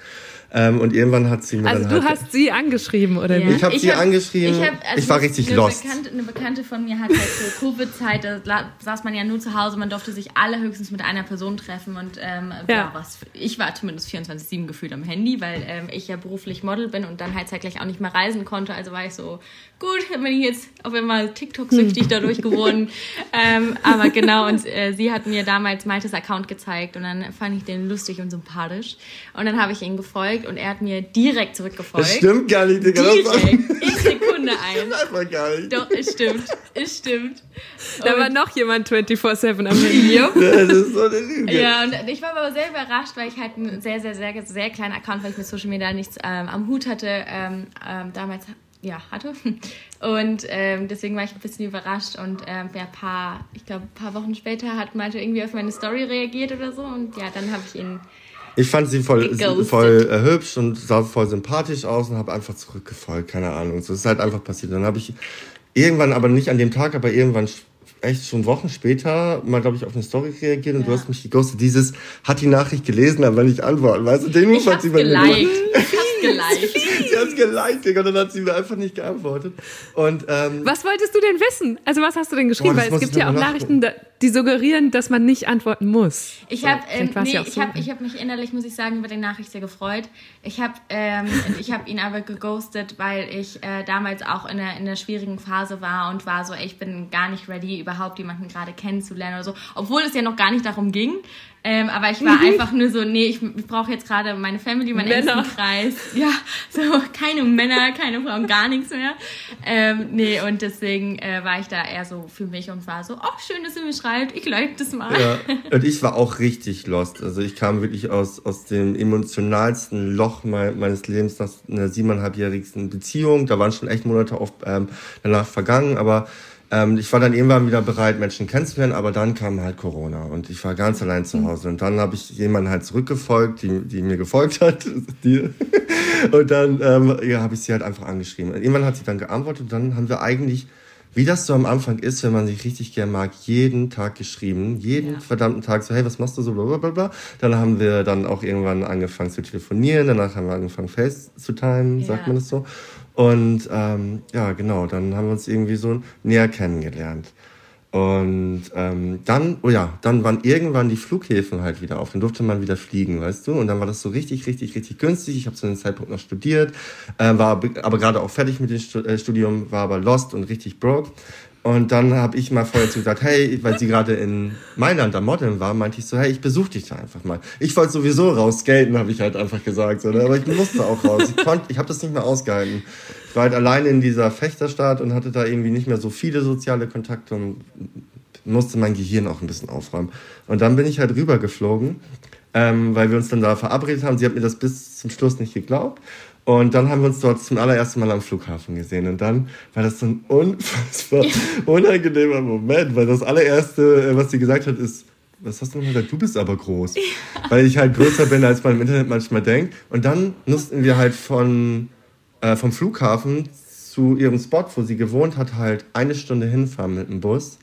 Ähm, und irgendwann hat sie mir also dann Also du halt hast sie angeschrieben, oder ja. wie? Ich habe sie hab, angeschrieben. Ich, hab, also ich war richtig eine lost. Bekannte, eine Bekannte von mir hat halt zur Covid-Zeit, da saß man ja nur zu Hause, man durfte sich alle höchstens mit einer Person treffen. Und ähm, ja. ja was, ich war zumindest 24-7 gefühlt am Handy, weil ähm, ich ja beruflich Model bin und dann halt zeitgleich auch nicht mehr reisen konnte. Also war ich so, gut, bin ich jetzt auf einmal TikTok-süchtig dadurch geworden. ähm, aber genau, und äh, sie hat mir damals Maltes Account gezeigt und dann fand ich den lustig und sympathisch. Und dann habe ich ihn gefolgt und er hat mir direkt zurückgefolgt. Das stimmt gar nicht, Digga. Direkt, in Sekunde ein. Das stimmt einfach gar nicht. Doch, es stimmt, es stimmt. Da und war noch jemand 24-7 am Handy. das ist so eine Lüge. Ja, und ich war aber sehr überrascht, weil ich halt einen sehr, sehr, sehr, sehr kleinen Account, weil ich mit Social Media nichts ähm, am Hut hatte, ähm, ähm, damals ja, hatte. Und ähm, deswegen war ich ein bisschen überrascht. Und ähm, ja, paar, ich glaube, ein paar Wochen später hat Malte irgendwie auf meine Story reagiert oder so. Und ja, dann habe ich ihn ich fand sie voll, voll äh, hübsch und sah voll sympathisch aus und habe einfach zurückgefolgt, keine Ahnung. So ist halt einfach passiert. Dann habe ich irgendwann, aber nicht an dem Tag, aber irgendwann echt schon Wochen später mal, glaube ich, auf eine Story reagiert und ja. du hast mich geghostet. Dieses hat die Nachricht gelesen, aber nicht antworten. Weißt du, den Move hat sie bei mir geliked. hat geliked, Digga, und dann hat sie mir einfach nicht geantwortet. Und, ähm, was wolltest du denn wissen? Also was hast du denn geschrieben? Boah, Weil es gibt ja auch Nachrichten, die suggerieren, dass man nicht antworten muss. Ich habe ähm, nee, ich hab, ich hab mich innerlich, muss ich sagen, über die Nachricht sehr gefreut. Ich habe ähm, hab ihn aber geghostet, weil ich äh, damals auch in einer, in einer schwierigen Phase war und war so, ey, ich bin gar nicht ready, überhaupt jemanden gerade kennenzulernen oder so. Obwohl es ja noch gar nicht darum ging. Ähm, aber ich war einfach nur so, nee, ich, ich brauche jetzt gerade meine Family, meinen Männer. engsten Kreis. Ja, so keine Männer, keine Frauen, gar nichts mehr. Ähm, nee, und deswegen äh, war ich da eher so für mich und war so, oh, schön, dass ihr mir schreibt, ich like das mal. Ja, und ich war auch richtig lost. Also ich kam wirklich aus, aus dem emotionalsten Loch me meines Lebens nach einer siebeneinhalbjährigen Beziehung. Da waren schon echt Monate auf, ähm, danach vergangen, aber ähm, ich war dann irgendwann wieder bereit, Menschen kennenzulernen, aber dann kam halt Corona und ich war ganz allein zu Hause. Und dann habe ich jemanden halt zurückgefolgt, die, die mir gefolgt hat. Die, und dann ähm, ja, habe ich sie halt einfach angeschrieben. Irgendwann hat sie dann geantwortet und dann haben wir eigentlich, wie das so am Anfang ist, wenn man sich richtig gern mag, jeden Tag geschrieben. Jeden ja. verdammten Tag so, hey, was machst du so, blablabla. Dann haben wir dann auch irgendwann angefangen zu telefonieren, danach haben wir angefangen Face zu timen, ja. sagt man das so. Und ähm, ja, genau, dann haben wir uns irgendwie so näher kennengelernt. Und ähm, dann, oh ja, dann waren irgendwann die Flughäfen halt wieder auf. Dann durfte man wieder fliegen, weißt du? Und dann war das so richtig, richtig, richtig günstig. Ich habe zu dem Zeitpunkt noch studiert, äh, war aber gerade auch fertig mit dem äh, Studium, war aber lost und richtig broke. Und dann habe ich mal vorher zu gesagt, hey, weil sie gerade in Mailand am Modeln war, meinte ich so, hey, ich besuche dich da einfach mal. Ich wollte sowieso raus skaten, habe ich halt einfach gesagt, so, ne? aber ich musste auch raus. Ich ich habe das nicht mehr ausgehalten. Ich war halt alleine in dieser Fechterstadt und hatte da irgendwie nicht mehr so viele soziale Kontakte und musste mein Gehirn auch ein bisschen aufräumen. Und dann bin ich halt rübergeflogen, ähm, weil wir uns dann da verabredet haben. Sie hat mir das bis zum Schluss nicht geglaubt. Und dann haben wir uns dort zum allerersten Mal am Flughafen gesehen. Und dann war das so ein unfassbar unangenehmer Moment, weil das allererste, äh, was sie gesagt hat, ist, was hast du noch gesagt? Du bist aber groß. Ja. Weil ich halt größer bin, als man im Internet manchmal denkt. Und dann mussten wir halt von, äh, vom Flughafen zu ihrem Spot, wo sie gewohnt hat, halt eine Stunde hinfahren mit dem Bus.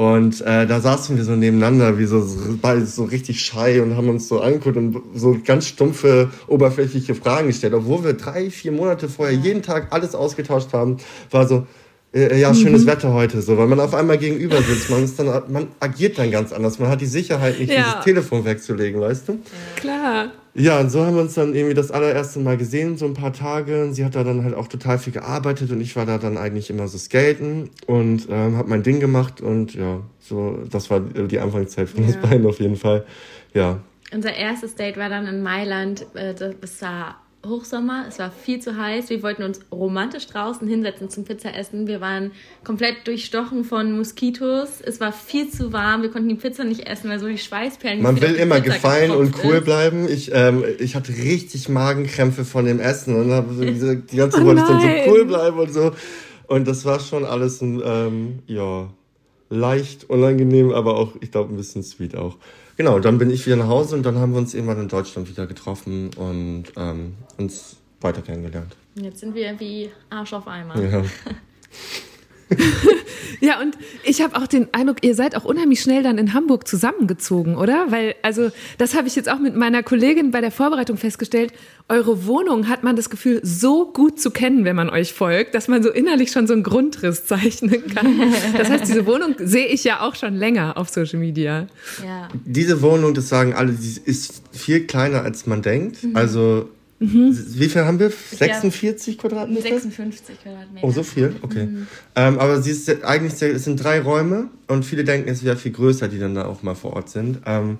Und äh, da saßen wir so nebeneinander, wie so, beide so richtig schei und haben uns so angeguckt und so ganz stumpfe, oberflächliche Fragen gestellt. Obwohl wir drei, vier Monate vorher jeden Tag alles ausgetauscht haben, war so, äh, ja, schönes mhm. Wetter heute, so, weil man auf einmal gegenüber sitzt. Man, ist dann, man agiert dann ganz anders. Man hat die Sicherheit, nicht ja. dieses Telefon wegzulegen, weißt du? Klar. Ja, und so haben wir uns dann irgendwie das allererste Mal gesehen, so ein paar Tage. Und sie hat da dann halt auch total viel gearbeitet und ich war da dann eigentlich immer so skaten und ähm, habe mein Ding gemacht und ja, so, das war die Anfangszeit von ja. uns beiden auf jeden Fall. Ja. Unser erstes Date war dann in Mailand. Äh, das war Hochsommer, es war viel zu heiß. Wir wollten uns romantisch draußen hinsetzen zum Pizza essen. Wir waren komplett durchstochen von Moskitos. Es war viel zu warm. Wir konnten die Pizza nicht essen, weil so die Schweißperlen. Man will immer Pizza gefallen und cool ist. bleiben. Ich, ähm, ich hatte richtig Magenkrämpfe von dem Essen und habe so die ganze Zeit oh wollte ich dann so cool bleiben und so. Und das war schon alles ein, ähm, ja, leicht unangenehm, aber auch, ich glaube, ein bisschen sweet auch. Genau, dann bin ich wieder nach Hause und dann haben wir uns irgendwann in Deutschland wieder getroffen und ähm, uns weiter kennengelernt. Jetzt sind wir wie Arsch auf einmal. Ja. ja, und ich habe auch den Eindruck, ihr seid auch unheimlich schnell dann in Hamburg zusammengezogen, oder? Weil, also, das habe ich jetzt auch mit meiner Kollegin bei der Vorbereitung festgestellt. Eure Wohnung hat man das Gefühl, so gut zu kennen, wenn man euch folgt, dass man so innerlich schon so einen Grundriss zeichnen kann. Das heißt, diese Wohnung sehe ich ja auch schon länger auf Social Media. Ja. Diese Wohnung, das sagen alle, die ist viel kleiner, als man denkt. Mhm. Also Mhm. Wie viel haben wir? 46 ja, Quadratmeter? 56 Quadratmeter. Oh, so viel? Okay. Mhm. Ähm, aber sie ist eigentlich, sehr, es sind drei Räume und viele denken, es wäre viel größer, die dann da auch mal vor Ort sind. Ähm,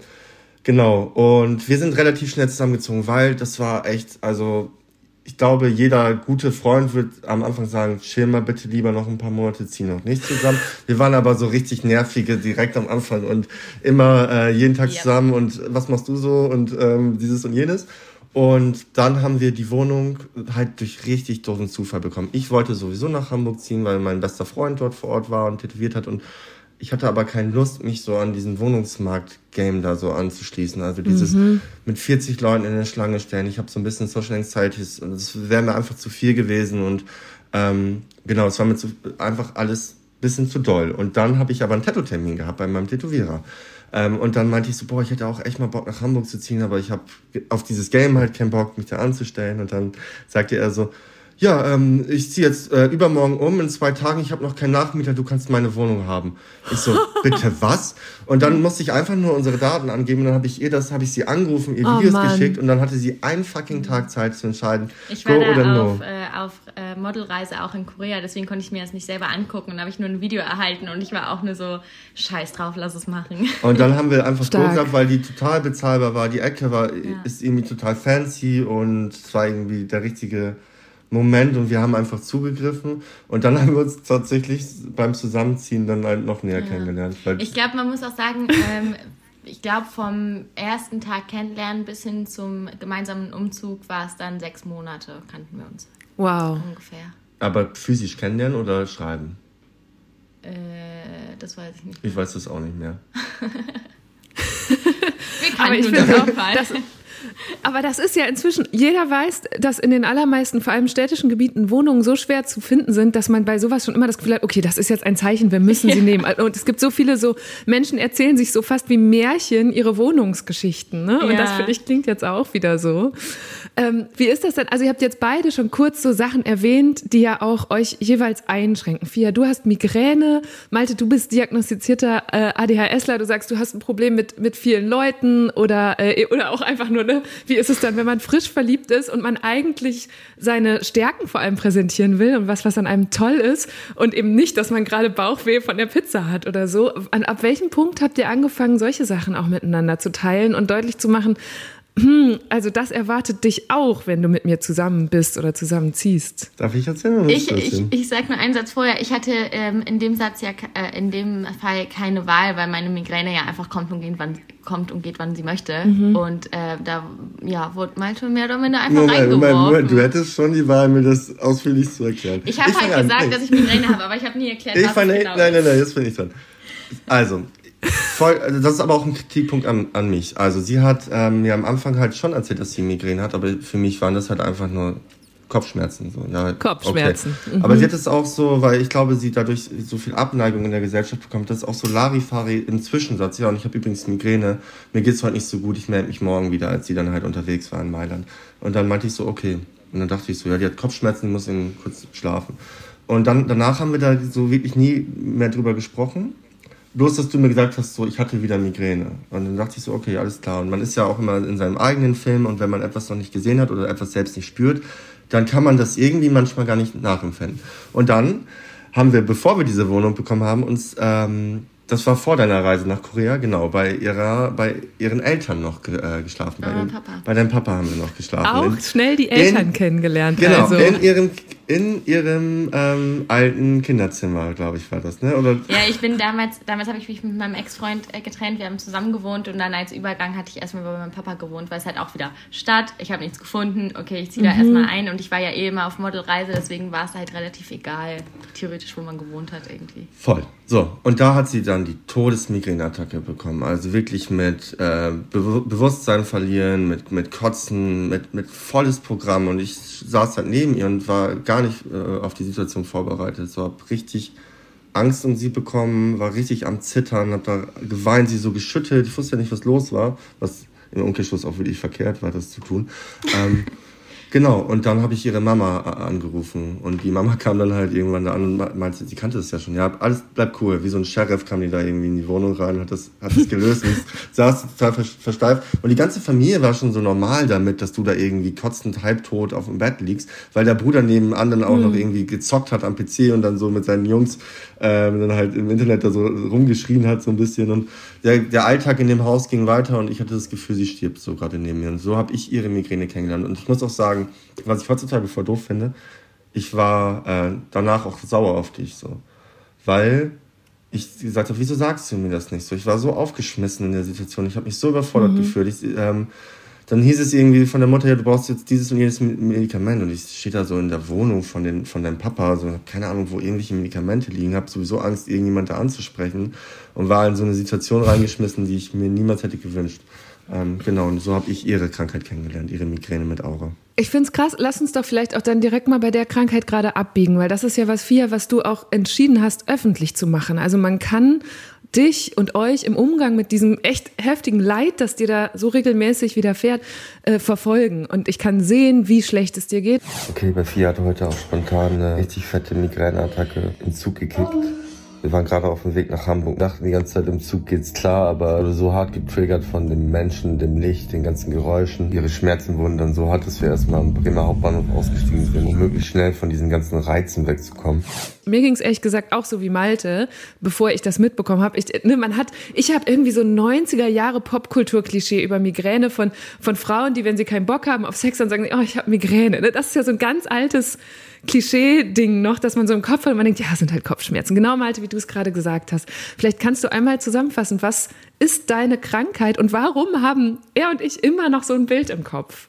genau. Und wir sind relativ schnell zusammengezogen, weil das war echt, also ich glaube, jeder gute Freund wird am Anfang sagen, chill mal bitte lieber noch ein paar Monate, zieh noch nicht zusammen. Wir waren aber so richtig nervige direkt am Anfang und immer äh, jeden Tag ja. zusammen und was machst du so und ähm, dieses und jenes. Und dann haben wir die Wohnung halt durch richtig doofen Zufall bekommen. Ich wollte sowieso nach Hamburg ziehen, weil mein bester Freund dort vor Ort war und tätowiert hat. Und ich hatte aber keine Lust, mich so an diesen Wohnungsmarkt-Game da so anzuschließen. Also dieses mhm. mit 40 Leuten in der Schlange stellen. Ich habe so ein bisschen Social Anxiety und das wäre mir einfach zu viel gewesen und ähm, genau, es war mir zu, einfach alles bisschen zu doll. Und dann habe ich aber einen Tattoo-Termin gehabt bei meinem Tätowierer. Ähm, und dann meinte ich so, boah, ich hätte auch echt mal Bock nach Hamburg zu ziehen, aber ich habe auf dieses Game halt keinen Bock, mich da anzustellen. Und dann sagte er so, ja, ähm, ich ziehe jetzt äh, übermorgen um in zwei Tagen, ich habe noch keinen Nachmieter, du kannst meine Wohnung haben. Ich so, bitte was? Und dann musste ich einfach nur unsere Daten angeben und dann habe ich ihr das, habe ich sie angerufen, ihr oh, Videos Mann. geschickt und dann hatte sie einen fucking Tag Zeit zu entscheiden, ich war go da oder auf, no. Äh, auf äh, Modelreise auch in Korea, deswegen konnte ich mir das nicht selber angucken und habe ich nur ein Video erhalten und ich war auch nur so, scheiß drauf, lass es machen. Und dann haben wir einfach Go gehabt, weil die total bezahlbar war, die Ecke war, ja. ist irgendwie total fancy und es war irgendwie der richtige Moment und wir haben einfach zugegriffen und dann haben wir uns tatsächlich beim Zusammenziehen dann halt noch näher ja. kennengelernt. ich glaube, man muss auch sagen, ähm, ich glaube, vom ersten Tag kennenlernen bis hin zum gemeinsamen Umzug war es dann sechs Monate, kannten wir uns. Wow. Ungefähr. Aber physisch kennenlernen oder schreiben? Äh, das weiß ich nicht. Ich weiß das auch nicht mehr. wir kannten uns auf jeden Fall. Aber das ist ja inzwischen, jeder weiß, dass in den allermeisten, vor allem städtischen Gebieten, Wohnungen so schwer zu finden sind, dass man bei sowas schon immer das Gefühl hat, okay, das ist jetzt ein Zeichen, wir müssen sie ja. nehmen. Und es gibt so viele so, Menschen erzählen sich so fast wie Märchen ihre Wohnungsgeschichten. Ne? Und ja. das finde ich klingt jetzt auch wieder so. Ähm, wie ist das denn? Also ihr habt jetzt beide schon kurz so Sachen erwähnt, die ja auch euch jeweils einschränken. Fia, du hast Migräne, Malte, du bist diagnostizierter äh, ADHSler, du sagst, du hast ein Problem mit, mit vielen Leuten oder, äh, oder auch einfach nur ne? Wie ist es dann, wenn man frisch verliebt ist und man eigentlich seine Stärken vor allem präsentieren will und was, was an einem toll ist und eben nicht, dass man gerade Bauchweh von der Pizza hat oder so. An, ab welchem Punkt habt ihr angefangen, solche Sachen auch miteinander zu teilen und deutlich zu machen, hm, also das erwartet dich auch, wenn du mit mir zusammen bist oder zusammenziehst. Darf ich erzählen? Oder ich, ich, ich sag nur einen Satz vorher. Ich hatte ähm, in dem Satz ja äh, in dem Fall keine Wahl, weil meine Migräne ja einfach kommt und geht, wann kommt und geht, wann sie möchte. Mhm. Und äh, da ja, wurde Malte mehr oder minder einfach Moment, reingeworfen. Moment, du hättest schon die Wahl, mir das ausführlich zu erklären. Ich habe halt gesagt, an. dass ich Migräne habe, aber ich habe nie erklärt, ich was fand, genau Nein, nein, nein, jetzt bin ich dran. Also, Voll, also das ist aber auch ein Kritikpunkt an, an mich. Also sie hat ähm, mir am Anfang halt schon erzählt, dass sie Migräne hat, aber für mich waren das halt einfach nur Kopfschmerzen. So. Ja, Kopfschmerzen. Okay. Mhm. Aber sie hat es auch so, weil ich glaube, sie dadurch so viel Abneigung in der Gesellschaft bekommt, das ist auch so Larifari im Zwischensatz. Ja, und ich habe übrigens Migräne, mir geht's heute nicht so gut, ich melde mich morgen wieder, als sie dann halt unterwegs war in Mailand. Und dann meinte ich so, okay. Und dann dachte ich so, ja, die hat Kopfschmerzen, die muss eben kurz schlafen. Und dann danach haben wir da so wirklich nie mehr drüber gesprochen. Bloß, dass du mir gesagt hast, so, ich hatte wieder Migräne. Und dann dachte ich so, okay, alles klar. Und man ist ja auch immer in seinem eigenen Film und wenn man etwas noch nicht gesehen hat oder etwas selbst nicht spürt, dann kann man das irgendwie manchmal gar nicht nachempfinden. Und dann haben wir, bevor wir diese Wohnung bekommen haben, uns ähm, das war vor deiner Reise nach Korea, genau, bei ihrer, bei ihren Eltern noch ge, äh, geschlafen. Bei, bei, Papa. bei deinem Papa haben wir noch geschlafen. Auch in, schnell die Eltern in, kennengelernt. Genau, also. in ihrem, in ihrem ähm, alten Kinderzimmer, glaube ich, war das, ne? Oder? Ja, ich bin damals, damals habe ich mich mit meinem Ex-Freund äh, getrennt, wir haben zusammen gewohnt und dann als Übergang hatte ich erstmal bei meinem Papa gewohnt, weil es halt auch wieder Stadt, ich habe nichts gefunden, okay, ich ziehe da mhm. erstmal ein und ich war ja eh immer auf Modelreise, deswegen war es halt relativ egal, theoretisch, wo man gewohnt hat irgendwie. Voll. So, und da hat sie dann die Todesmigräneattacke bekommen. Also wirklich mit äh, Be Bewusstsein verlieren, mit, mit Kotzen, mit, mit volles Programm. Und ich saß halt neben ihr und war gar nicht äh, auf die Situation vorbereitet. So, hab richtig Angst um sie bekommen, war richtig am Zittern, hab da geweint, sie so geschüttelt. Ich wusste ja nicht, was los war, was im Umkehrschluss auch wirklich verkehrt war, das zu tun. Ähm, Genau, und dann habe ich ihre Mama angerufen und die Mama kam dann halt irgendwann da an und meinte, sie kannte das ja schon. Ja, alles bleibt cool. Wie so ein Sheriff kam die da irgendwie in die Wohnung rein, hat das, hat das gelöst und saß total versteift. Und die ganze Familie war schon so normal damit, dass du da irgendwie kotzend halbtot auf dem Bett liegst, weil der Bruder nebenan dann auch mhm. noch irgendwie gezockt hat am PC und dann so mit seinen Jungs ähm, dann halt im Internet da so rumgeschrien hat so ein bisschen und der, der Alltag in dem Haus ging weiter und ich hatte das Gefühl, sie stirbt so gerade neben mir und so habe ich ihre Migräne kennengelernt und ich muss auch sagen, was ich heutzutage voll doof finde, ich war äh, danach auch sauer auf dich so, weil ich gesagt habe, wieso sagst du mir das nicht so? Ich war so aufgeschmissen in der Situation, ich habe mich so überfordert mhm. gefühlt. Ich, ähm, dann hieß es irgendwie von der Mutter, ja, du brauchst jetzt dieses und jenes Medikament. Und ich stehe da so in der Wohnung von, den, von deinem Papa, so keine Ahnung, wo irgendwelche Medikamente liegen, habe sowieso Angst, irgendjemand da anzusprechen und war in so eine Situation reingeschmissen, die ich mir niemals hätte gewünscht. Ähm, genau, und so habe ich ihre Krankheit kennengelernt, ihre Migräne mit Aura. Ich finde es krass, lass uns doch vielleicht auch dann direkt mal bei der Krankheit gerade abbiegen, weil das ist ja was, Fia, was du auch entschieden hast, öffentlich zu machen. Also man kann dich und euch im Umgang mit diesem echt heftigen Leid, das dir da so regelmäßig widerfährt, äh, verfolgen. Und ich kann sehen, wie schlecht es dir geht. Okay, bei Fia hatte heute auch spontan eine richtig fette Migräneattacke in Zug gekickt. Wir waren gerade auf dem Weg nach Hamburg, dachten die ganze Zeit im Zug geht's klar, aber so hart getriggert von dem Menschen, dem Licht, den ganzen Geräuschen. Ihre Schmerzen wurden dann so hart, dass wir erstmal am Bremer Hauptbahnhof ausgestiegen sind, um möglichst schnell von diesen ganzen Reizen wegzukommen. Mir ging's ehrlich gesagt auch so wie Malte, bevor ich das mitbekommen habe. Ich, ne, man hat, ich habe irgendwie so 90er Jahre Popkultur-Klischee über Migräne von, von Frauen, die, wenn sie keinen Bock haben auf Sex, dann sagen, oh, ich habe Migräne. Ne? Das ist ja so ein ganz altes Klischee-Ding noch, dass man so im Kopf hat und man denkt, ja, sind halt Kopfschmerzen. Genau, Malte, wie du es gerade gesagt hast. Vielleicht kannst du einmal zusammenfassen, was ist deine Krankheit und warum haben er und ich immer noch so ein Bild im Kopf?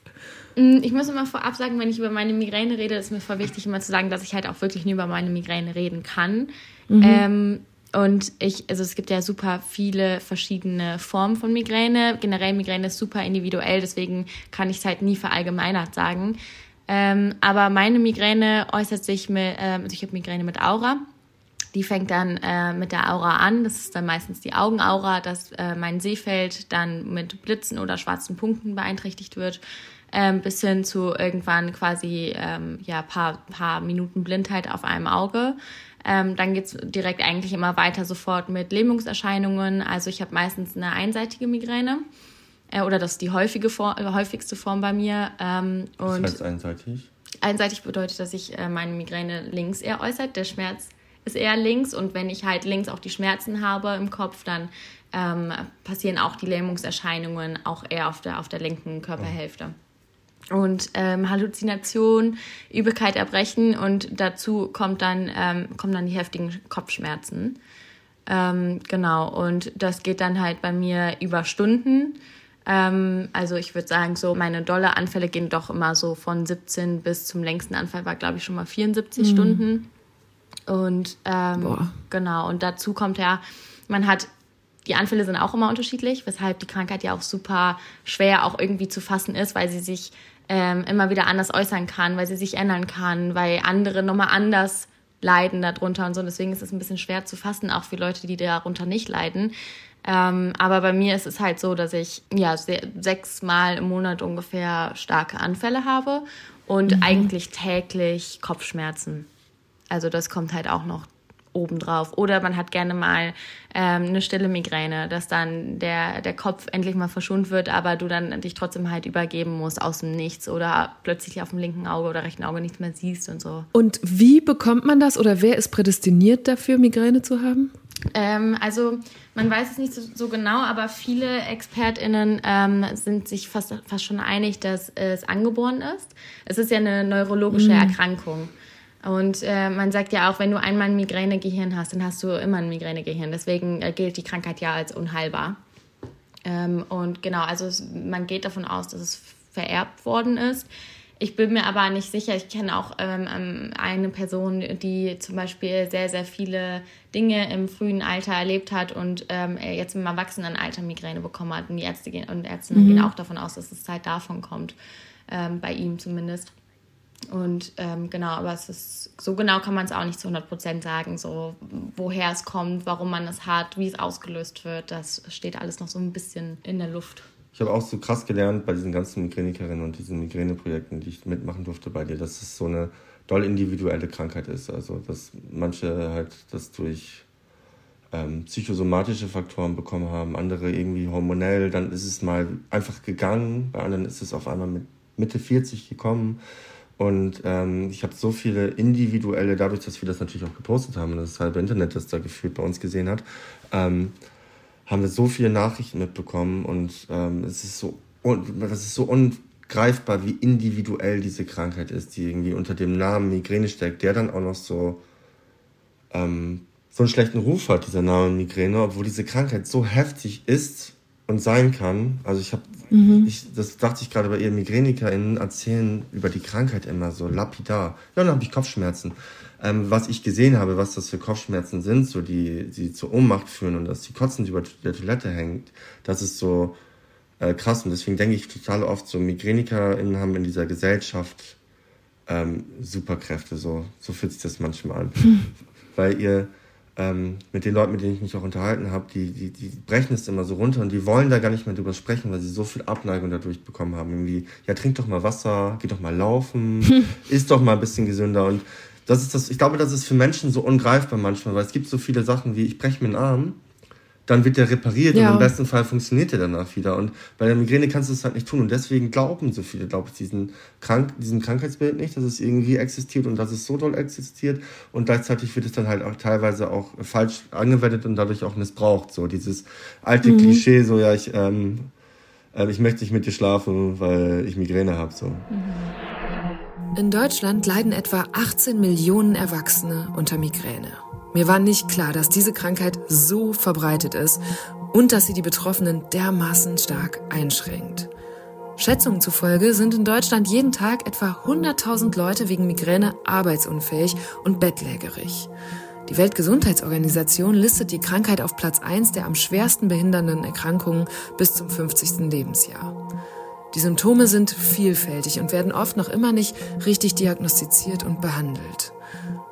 Mm, ich muss immer vorab sagen, wenn ich über meine Migräne rede, ist mir voll wichtig, immer zu sagen, dass ich halt auch wirklich nur über meine Migräne reden kann. Mhm. Ähm, und ich, also es gibt ja super viele verschiedene Formen von Migräne. Generell Migräne ist super individuell, deswegen kann ich es halt nie verallgemeinert sagen. Ähm, aber meine Migräne äußert sich mit, äh, also ich habe Migräne mit Aura. Die fängt dann äh, mit der Aura an. Das ist dann meistens die Augenaura, dass äh, mein Sehfeld dann mit Blitzen oder schwarzen Punkten beeinträchtigt wird. Ähm, bis hin zu irgendwann quasi ähm, ja paar, paar Minuten Blindheit auf einem Auge. Ähm, dann geht's direkt eigentlich immer weiter sofort mit Lähmungserscheinungen. Also ich habe meistens eine einseitige Migräne äh, oder das ist die häufige Form, äh, häufigste Form bei mir. Ähm, und das heißt einseitig? Einseitig bedeutet, dass sich äh, meine Migräne links eher äußert. Der Schmerz ist eher links und wenn ich halt links auch die Schmerzen habe im Kopf, dann ähm, passieren auch die Lähmungserscheinungen auch eher auf der, auf der linken Körperhälfte. Und ähm, Halluzination, Übelkeit, Erbrechen und dazu kommt dann, ähm, kommen dann die heftigen Kopfschmerzen. Ähm, genau, und das geht dann halt bei mir über Stunden. Ähm, also ich würde sagen, so meine dolle Anfälle gehen doch immer so von 17 bis zum längsten Anfall war, glaube ich, schon mal 74 mhm. Stunden. Und ähm, genau, und dazu kommt ja, man hat, die Anfälle sind auch immer unterschiedlich, weshalb die Krankheit ja auch super schwer auch irgendwie zu fassen ist, weil sie sich ähm, immer wieder anders äußern kann, weil sie sich ändern kann, weil andere nochmal anders leiden darunter und so. Deswegen ist es ein bisschen schwer zu fassen, auch für Leute, die darunter nicht leiden. Ähm, aber bei mir ist es halt so, dass ich ja sechsmal im Monat ungefähr starke Anfälle habe und mhm. eigentlich täglich Kopfschmerzen. Also das kommt halt auch noch obendrauf. Oder man hat gerne mal ähm, eine stille Migräne, dass dann der, der Kopf endlich mal verschont wird, aber du dann dich trotzdem halt übergeben musst aus dem Nichts oder plötzlich auf dem linken Auge oder rechten Auge nichts mehr siehst und so. Und wie bekommt man das oder wer ist prädestiniert dafür, Migräne zu haben? Ähm, also man weiß es nicht so, so genau, aber viele ExpertInnen ähm, sind sich fast, fast schon einig, dass es angeboren ist. Es ist ja eine neurologische mhm. Erkrankung. Und äh, man sagt ja auch, wenn du einmal ein Migränegehirn hast, dann hast du immer ein Migränegehirn. Deswegen äh, gilt die Krankheit ja als unheilbar. Ähm, und genau, also es, man geht davon aus, dass es vererbt worden ist. Ich bin mir aber nicht sicher. Ich kenne auch ähm, ähm, eine Person, die zum Beispiel sehr, sehr viele Dinge im frühen Alter erlebt hat und ähm, jetzt im Erwachsenenalter Migräne bekommen hat. Und die Ärzte gehen, und Ärztinnen mhm. gehen auch davon aus, dass es halt davon kommt, ähm, bei ihm zumindest. Und ähm, genau, aber es ist so genau kann man es auch nicht zu 100% sagen, so woher es kommt, warum man es hat, wie es ausgelöst wird. Das steht alles noch so ein bisschen in der Luft. Ich habe auch so krass gelernt bei diesen ganzen Migränikerinnen und diesen Migräneprojekten, die ich mitmachen durfte bei dir, dass es so eine doll individuelle Krankheit ist. Also, dass manche halt das durch ähm, psychosomatische Faktoren bekommen haben, andere irgendwie hormonell, dann ist es mal einfach gegangen, bei anderen ist es auf einmal mit Mitte 40 gekommen. Und ähm, ich habe so viele individuelle, dadurch, dass wir das natürlich auch gepostet haben und das halbe Internet das da gefühlt bei uns gesehen hat, ähm, haben wir so viele Nachrichten mitbekommen und ähm, es ist so, das ist so ungreifbar, wie individuell diese Krankheit ist, die irgendwie unter dem Namen Migräne steckt, der dann auch noch so, ähm, so einen schlechten Ruf hat, dieser Name Migräne, obwohl diese Krankheit so heftig ist und sein kann. Also ich habe, mhm. das dachte ich gerade bei ihr, MigränikerInnen erzählen über die Krankheit immer so lapidar. Ja, dann habe ich Kopfschmerzen. Ähm, was ich gesehen habe, was das für Kopfschmerzen sind, so die, die zur Ohnmacht führen und dass die kotzend über der Toilette hängt, das ist so äh, krass. Und deswegen denke ich total oft, so MigränikerInnen haben in dieser Gesellschaft ähm, Superkräfte. So, so fühlt sich das manchmal an. Hm. Weil ihr ähm, mit den Leuten, mit denen ich mich auch unterhalten habe, die, die, die brechen es immer so runter und die wollen da gar nicht mehr drüber sprechen, weil sie so viel Abneigung dadurch bekommen haben. Irgendwie, ja, trink doch mal Wasser, geh doch mal laufen, hm. isst doch mal ein bisschen gesünder. Und das ist das, ich glaube, das ist für Menschen so ungreifbar manchmal, weil es gibt so viele Sachen wie, ich breche mir einen Arm dann wird der repariert ja. und im besten Fall funktioniert der danach wieder. Und bei der Migräne kannst du es halt nicht tun. Und deswegen glauben so viele, glaube ich, diesen, Krank diesem Krankheitsbild nicht, dass es irgendwie existiert und dass es so doll existiert. Und gleichzeitig wird es dann halt auch teilweise auch falsch angewendet und dadurch auch missbraucht. So dieses alte mhm. Klischee, so ja, ich, ähm, äh, ich möchte nicht mit dir schlafen, weil ich Migräne habe. So. In Deutschland leiden etwa 18 Millionen Erwachsene unter Migräne. Mir war nicht klar, dass diese Krankheit so verbreitet ist und dass sie die Betroffenen dermaßen stark einschränkt. Schätzungen zufolge sind in Deutschland jeden Tag etwa 100.000 Leute wegen Migräne arbeitsunfähig und bettlägerig. Die Weltgesundheitsorganisation listet die Krankheit auf Platz 1 der am schwersten behindernden Erkrankungen bis zum 50. Lebensjahr. Die Symptome sind vielfältig und werden oft noch immer nicht richtig diagnostiziert und behandelt.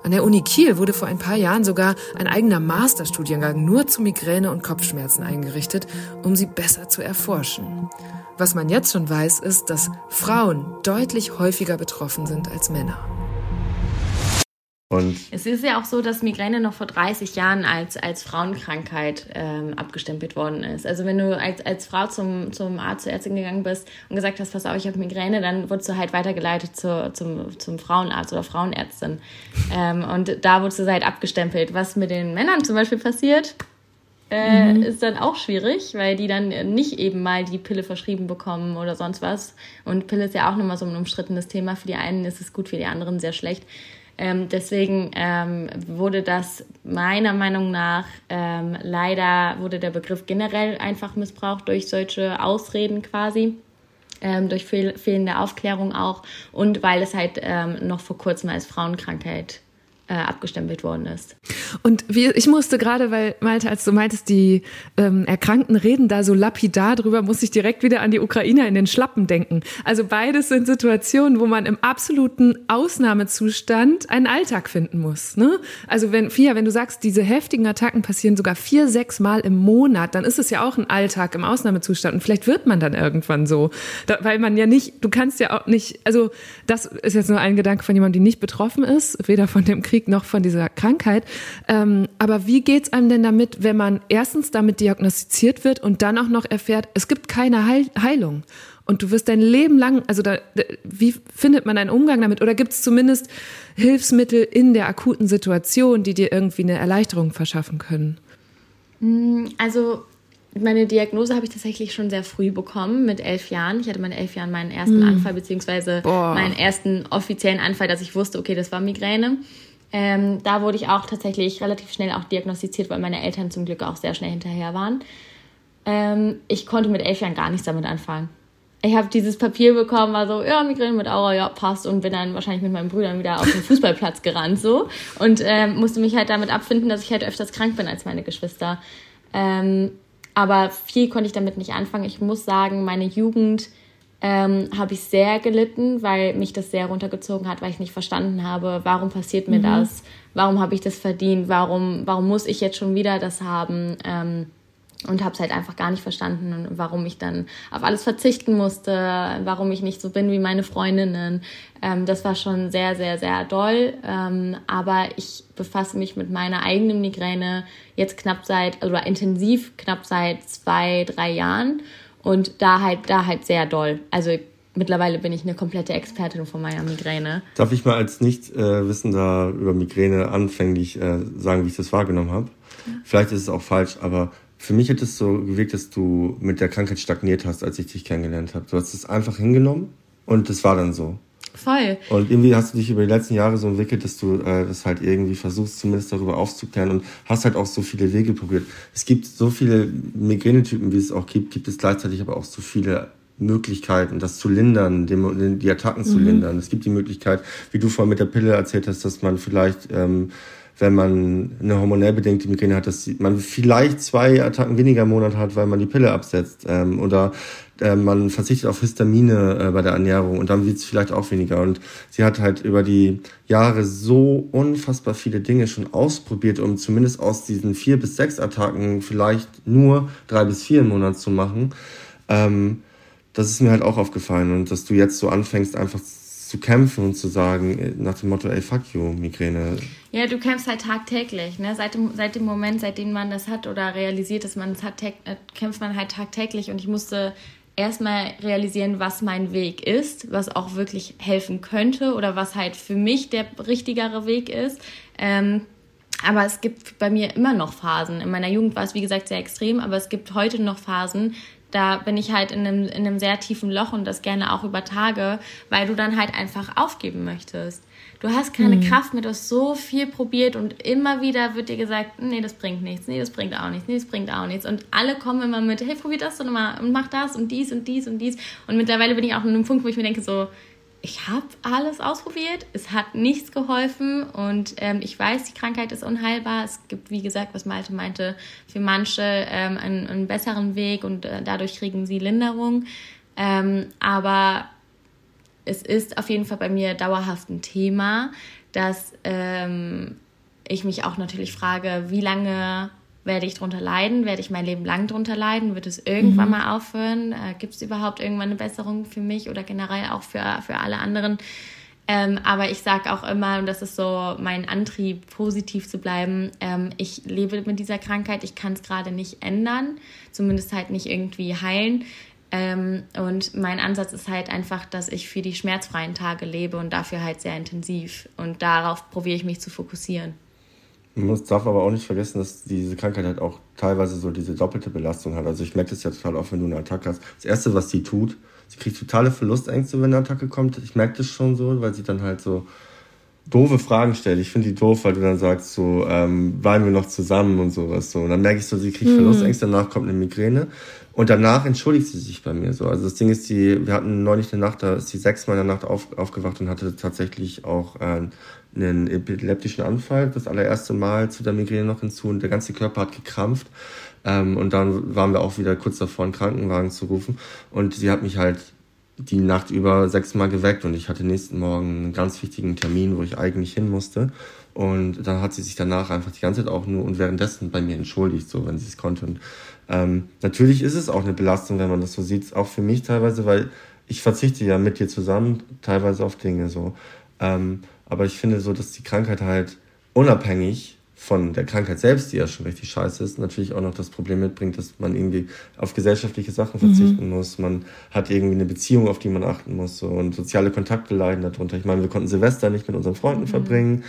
An der Uni Kiel wurde vor ein paar Jahren sogar ein eigener Masterstudiengang nur zu Migräne und Kopfschmerzen eingerichtet, um sie besser zu erforschen. Was man jetzt schon weiß, ist, dass Frauen deutlich häufiger betroffen sind als Männer. Und es ist ja auch so, dass Migräne noch vor 30 Jahren als, als Frauenkrankheit ähm, abgestempelt worden ist. Also wenn du als, als Frau zum, zum Arzt, zur Ärztin gegangen bist und gesagt hast, pass auf, ich habe Migräne, dann wurdest du halt weitergeleitet zur, zum, zum Frauenarzt oder Frauenärztin. Ähm, und da wurdest du halt abgestempelt. Was mit den Männern zum Beispiel passiert, äh, mhm. ist dann auch schwierig, weil die dann nicht eben mal die Pille verschrieben bekommen oder sonst was. Und Pille ist ja auch nochmal so ein umstrittenes Thema. Für die einen ist es gut, für die anderen sehr schlecht. Ähm, deswegen ähm, wurde das meiner Meinung nach ähm, leider wurde der Begriff generell einfach missbraucht durch solche Ausreden quasi. Ähm, durch fehl fehlende Aufklärung auch und weil es halt ähm, noch vor kurzem als Frauenkrankheit äh, abgestempelt worden ist. Und wie, ich musste gerade, weil Malte, als du meintest, die ähm, Erkrankten reden da so lapidar drüber, muss ich direkt wieder an die Ukrainer in den Schlappen denken. Also beides sind Situationen, wo man im absoluten Ausnahmezustand einen Alltag finden muss. Ne? Also wenn, Fia, wenn du sagst, diese heftigen Attacken passieren sogar vier, sechs Mal im Monat, dann ist es ja auch ein Alltag im Ausnahmezustand. Und vielleicht wird man dann irgendwann so. Da, weil man ja nicht, du kannst ja auch nicht, also das ist jetzt nur ein Gedanke von jemandem, die nicht betroffen ist, weder von dem Krieg Krieg noch von dieser Krankheit. Ähm, aber wie geht es einem denn damit, wenn man erstens damit diagnostiziert wird und dann auch noch erfährt, es gibt keine Heil Heilung? Und du wirst dein Leben lang, also da, wie findet man einen Umgang damit? Oder gibt es zumindest Hilfsmittel in der akuten Situation, die dir irgendwie eine Erleichterung verschaffen können? Mm, also meine Diagnose habe ich tatsächlich schon sehr früh bekommen, mit elf Jahren. Ich hatte mit elf Jahren meinen ersten mm. Anfall, beziehungsweise Boah. meinen ersten offiziellen Anfall, dass ich wusste, okay, das war Migräne. Ähm, da wurde ich auch tatsächlich relativ schnell auch diagnostiziert, weil meine Eltern zum Glück auch sehr schnell hinterher waren. Ähm, ich konnte mit elf Jahren gar nichts damit anfangen. Ich habe dieses Papier bekommen, war so, ja, Migräne mit Aura, ja, passt. Und bin dann wahrscheinlich mit meinen Brüdern wieder auf den Fußballplatz gerannt, so. Und ähm, musste mich halt damit abfinden, dass ich halt öfters krank bin als meine Geschwister. Ähm, aber viel konnte ich damit nicht anfangen. Ich muss sagen, meine Jugend ähm, habe ich sehr gelitten, weil mich das sehr runtergezogen hat, weil ich nicht verstanden habe, warum passiert mir mhm. das, warum habe ich das verdient, warum, warum muss ich jetzt schon wieder das haben. Ähm, und habe es halt einfach gar nicht verstanden, warum ich dann auf alles verzichten musste, warum ich nicht so bin wie meine Freundinnen. Ähm, das war schon sehr, sehr, sehr doll. Ähm, aber ich befasse mich mit meiner eigenen Migräne jetzt knapp seit, oder intensiv knapp seit zwei, drei Jahren und da halt, da halt sehr doll. Also mittlerweile bin ich eine komplette Expertin von meiner Migräne. Darf ich mal als Nicht-Wissender über Migräne anfänglich äh, sagen, wie ich das wahrgenommen habe? Ja. Vielleicht ist es auch falsch, aber für mich hat es so gewirkt, dass du mit der Krankheit stagniert hast, als ich dich kennengelernt habe. Du hast es einfach hingenommen und das war dann so. Voll. Und irgendwie hast du dich über die letzten Jahre so entwickelt, dass du äh, das halt irgendwie versuchst, zumindest darüber aufzuklären und hast halt auch so viele Wege probiert. Es gibt so viele Migränetypen, wie es auch gibt, gibt es gleichzeitig aber auch so viele Möglichkeiten, das zu lindern, die Attacken zu mhm. lindern. Es gibt die Möglichkeit, wie du vorhin mit der Pille erzählt hast, dass man vielleicht, ähm, wenn man eine hormonell bedingte Migräne hat, dass man vielleicht zwei Attacken weniger im Monat hat, weil man die Pille absetzt. Ähm, oder äh, man verzichtet auf Histamine äh, bei der Ernährung und dann wird es vielleicht auch weniger. Und sie hat halt über die Jahre so unfassbar viele Dinge schon ausprobiert, um zumindest aus diesen vier bis sechs Attacken vielleicht nur drei bis vier im Monat zu machen. Ähm, das ist mir halt auch aufgefallen und dass du jetzt so anfängst, einfach zu kämpfen und zu sagen, äh, nach dem Motto, ey, fuck you, Migräne. Ja, du kämpfst halt tagtäglich, ne? Seit dem, seit dem Moment, seitdem man das hat oder realisiert, dass man es hat, äh, kämpft man halt tagtäglich und ich musste erstmal realisieren, was mein Weg ist, was auch wirklich helfen könnte oder was halt für mich der richtigere Weg ist. Ähm, aber es gibt bei mir immer noch Phasen. In meiner Jugend war es, wie gesagt, sehr extrem, aber es gibt heute noch Phasen, da bin ich halt in einem, in einem sehr tiefen Loch und das gerne auch über Tage, weil du dann halt einfach aufgeben möchtest. Du hast keine mhm. Kraft mehr, du hast so viel probiert und immer wieder wird dir gesagt, nee, das bringt nichts, nee, das bringt auch nichts, nee, das bringt auch nichts. Und alle kommen immer mit, hey, probier das doch nochmal und mach das und dies und dies und dies. Und mittlerweile bin ich auch an einem Punkt, wo ich mir denke, so, ich habe alles ausprobiert, es hat nichts geholfen und ähm, ich weiß, die Krankheit ist unheilbar. Es gibt, wie gesagt, was Malte meinte, für manche ähm, einen, einen, besseren Weg und äh, dadurch kriegen sie Linderung. Ähm, aber es ist auf jeden Fall bei mir dauerhaft ein Thema, dass ähm, ich mich auch natürlich frage, wie lange werde ich drunter leiden? Werde ich mein Leben lang drunter leiden? Wird es irgendwann mhm. mal aufhören? Äh, Gibt es überhaupt irgendwann eine Besserung für mich oder generell auch für, für alle anderen? Ähm, aber ich sage auch immer, und das ist so mein Antrieb, positiv zu bleiben, ähm, ich lebe mit dieser Krankheit, ich kann es gerade nicht ändern, zumindest halt nicht irgendwie heilen. Ähm, und mein Ansatz ist halt einfach, dass ich für die schmerzfreien Tage lebe und dafür halt sehr intensiv. Und darauf probiere ich mich zu fokussieren. Man muss, darf aber auch nicht vergessen, dass diese Krankheit halt auch teilweise so diese doppelte Belastung hat. Also ich merke das ja total oft, wenn du eine Attacke hast. Das Erste, was sie tut, sie kriegt totale Verlustängste, wenn eine Attacke kommt. Ich merke das schon so, weil sie dann halt so doofe Fragen stellt. Ich finde die doof, weil du dann sagst so, ähm, waren wir noch zusammen und sowas so. Und dann merke ich so, sie kriegt mhm. Verlustängste, danach kommt eine Migräne. Und danach entschuldigt sie sich bei mir so. Also das Ding ist, die, wir hatten neulich eine Nacht, da ist sie sechsmal in der Nacht auf, aufgewacht und hatte tatsächlich auch äh, einen epileptischen Anfall, das allererste Mal zu der Migräne noch hinzu und der ganze Körper hat gekrampft. Ähm, und dann waren wir auch wieder kurz davor, einen Krankenwagen zu rufen. Und sie hat mich halt die Nacht über sechsmal geweckt und ich hatte nächsten Morgen einen ganz wichtigen Termin, wo ich eigentlich hin musste. Und dann hat sie sich danach einfach die ganze Zeit auch nur und währenddessen bei mir entschuldigt, so wenn sie es konnte. Und ähm, natürlich ist es auch eine Belastung, wenn man das so sieht, auch für mich teilweise, weil ich verzichte ja mit dir zusammen teilweise auf Dinge so. Ähm, aber ich finde so, dass die Krankheit halt unabhängig von der Krankheit selbst, die ja schon richtig scheiße ist, natürlich auch noch das Problem mitbringt, dass man irgendwie auf gesellschaftliche Sachen verzichten mhm. muss. Man hat irgendwie eine Beziehung, auf die man achten muss. So, und soziale Kontakte leiden darunter. Ich meine, wir konnten Silvester nicht mit unseren Freunden mhm. verbringen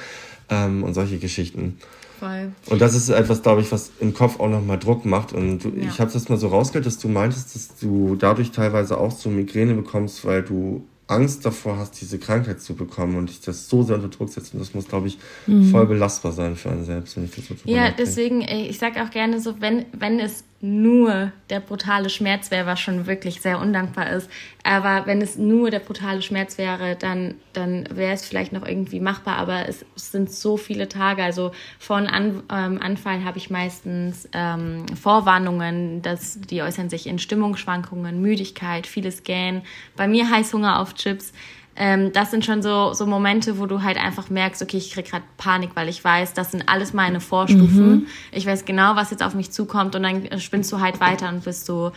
ähm, und solche Geschichten. Voll. Und das ist etwas, glaube ich, was im Kopf auch nochmal Druck macht. Und du, ja. ich habe das mal so rausgehört, dass du meintest, dass du dadurch teilweise auch so Migräne bekommst, weil du Angst davor hast, diese Krankheit zu bekommen und dich das so sehr unter Druck setzt. Und das muss, glaube ich, mhm. voll belastbar sein für einen selbst, wenn ich das so Ja, nachdenke. deswegen, ich sage auch gerne so, wenn, wenn es nur der brutale Schmerz wäre, was schon wirklich sehr undankbar ist. Aber wenn es nur der brutale Schmerz wäre, dann, dann wäre es vielleicht noch irgendwie machbar. Aber es, es sind so viele Tage. Also von An, ähm, Anfall habe ich meistens ähm, Vorwarnungen, dass die äußern sich in Stimmungsschwankungen, Müdigkeit, vieles Gähnen. Bei mir Heißhunger auf Chips ähm, das sind schon so, so Momente, wo du halt einfach merkst, okay, ich krieg gerade Panik, weil ich weiß, das sind alles meine Vorstufen. Mhm. Ich weiß genau, was jetzt auf mich zukommt und dann spinnst du halt weiter und bist so,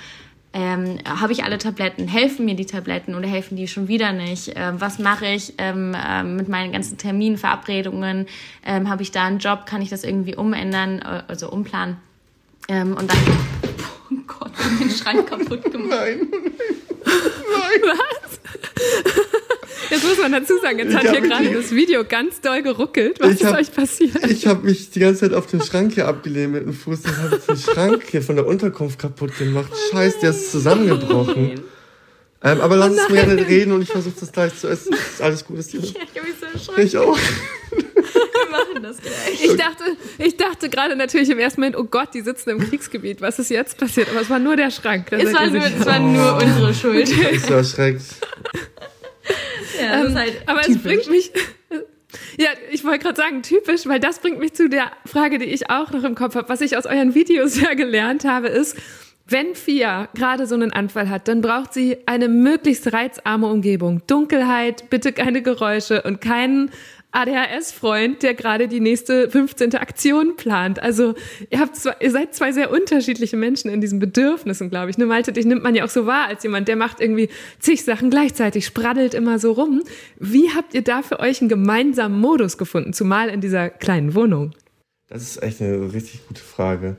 ähm, habe ich alle Tabletten? Helfen mir die Tabletten oder helfen die schon wieder nicht? Ähm, was mache ich ähm, äh, mit meinen ganzen Terminen, Verabredungen? Ähm, habe ich da einen Job? Kann ich das irgendwie umändern, äh, also umplanen? Ähm, und dann, oh Gott, ich hab den Schrank kaputt gemacht. Nein, nein. Was? Jetzt muss man dazu sagen, jetzt hat hier gerade das Video ganz doll geruckelt. Was ist hab, euch passiert? Ich habe mich die ganze Zeit auf den Schrank hier abgelehnt mit dem Fuß und habe den Schrank hier von der Unterkunft kaputt gemacht. Oh Scheiße, der ist zusammengebrochen. Ähm, aber lass oh uns gerne reden und ich versuche das gleich zu essen. Ist alles gut, ist dir. Ich habe mich so erschrocken. Ich auch. Wir machen das gleich. Ich dachte, ich dachte gerade natürlich im ersten Moment, oh Gott, die sitzen im Kriegsgebiet. Was ist jetzt passiert? Aber es war nur der Schrank. Es war, nur, es war nur unsere Schuld. Ich war erschreckt. Ja, ähm, halt aber typisch. es bringt mich. Ja, ich wollte gerade sagen, typisch, weil das bringt mich zu der Frage, die ich auch noch im Kopf habe. Was ich aus euren Videos ja gelernt habe, ist, wenn Fia gerade so einen Anfall hat, dann braucht sie eine möglichst reizarme Umgebung. Dunkelheit, bitte keine Geräusche und keinen ADHS-Freund, der gerade die nächste 15. Aktion plant. Also ihr habt zwei, ihr seid zwei sehr unterschiedliche Menschen in diesen Bedürfnissen, glaube ich. Ne, Malte, dich nimmt man ja auch so wahr als jemand, der macht irgendwie zig Sachen gleichzeitig, spraddelt immer so rum. Wie habt ihr da für euch einen gemeinsamen Modus gefunden, zumal in dieser kleinen Wohnung? Das ist echt eine richtig gute Frage.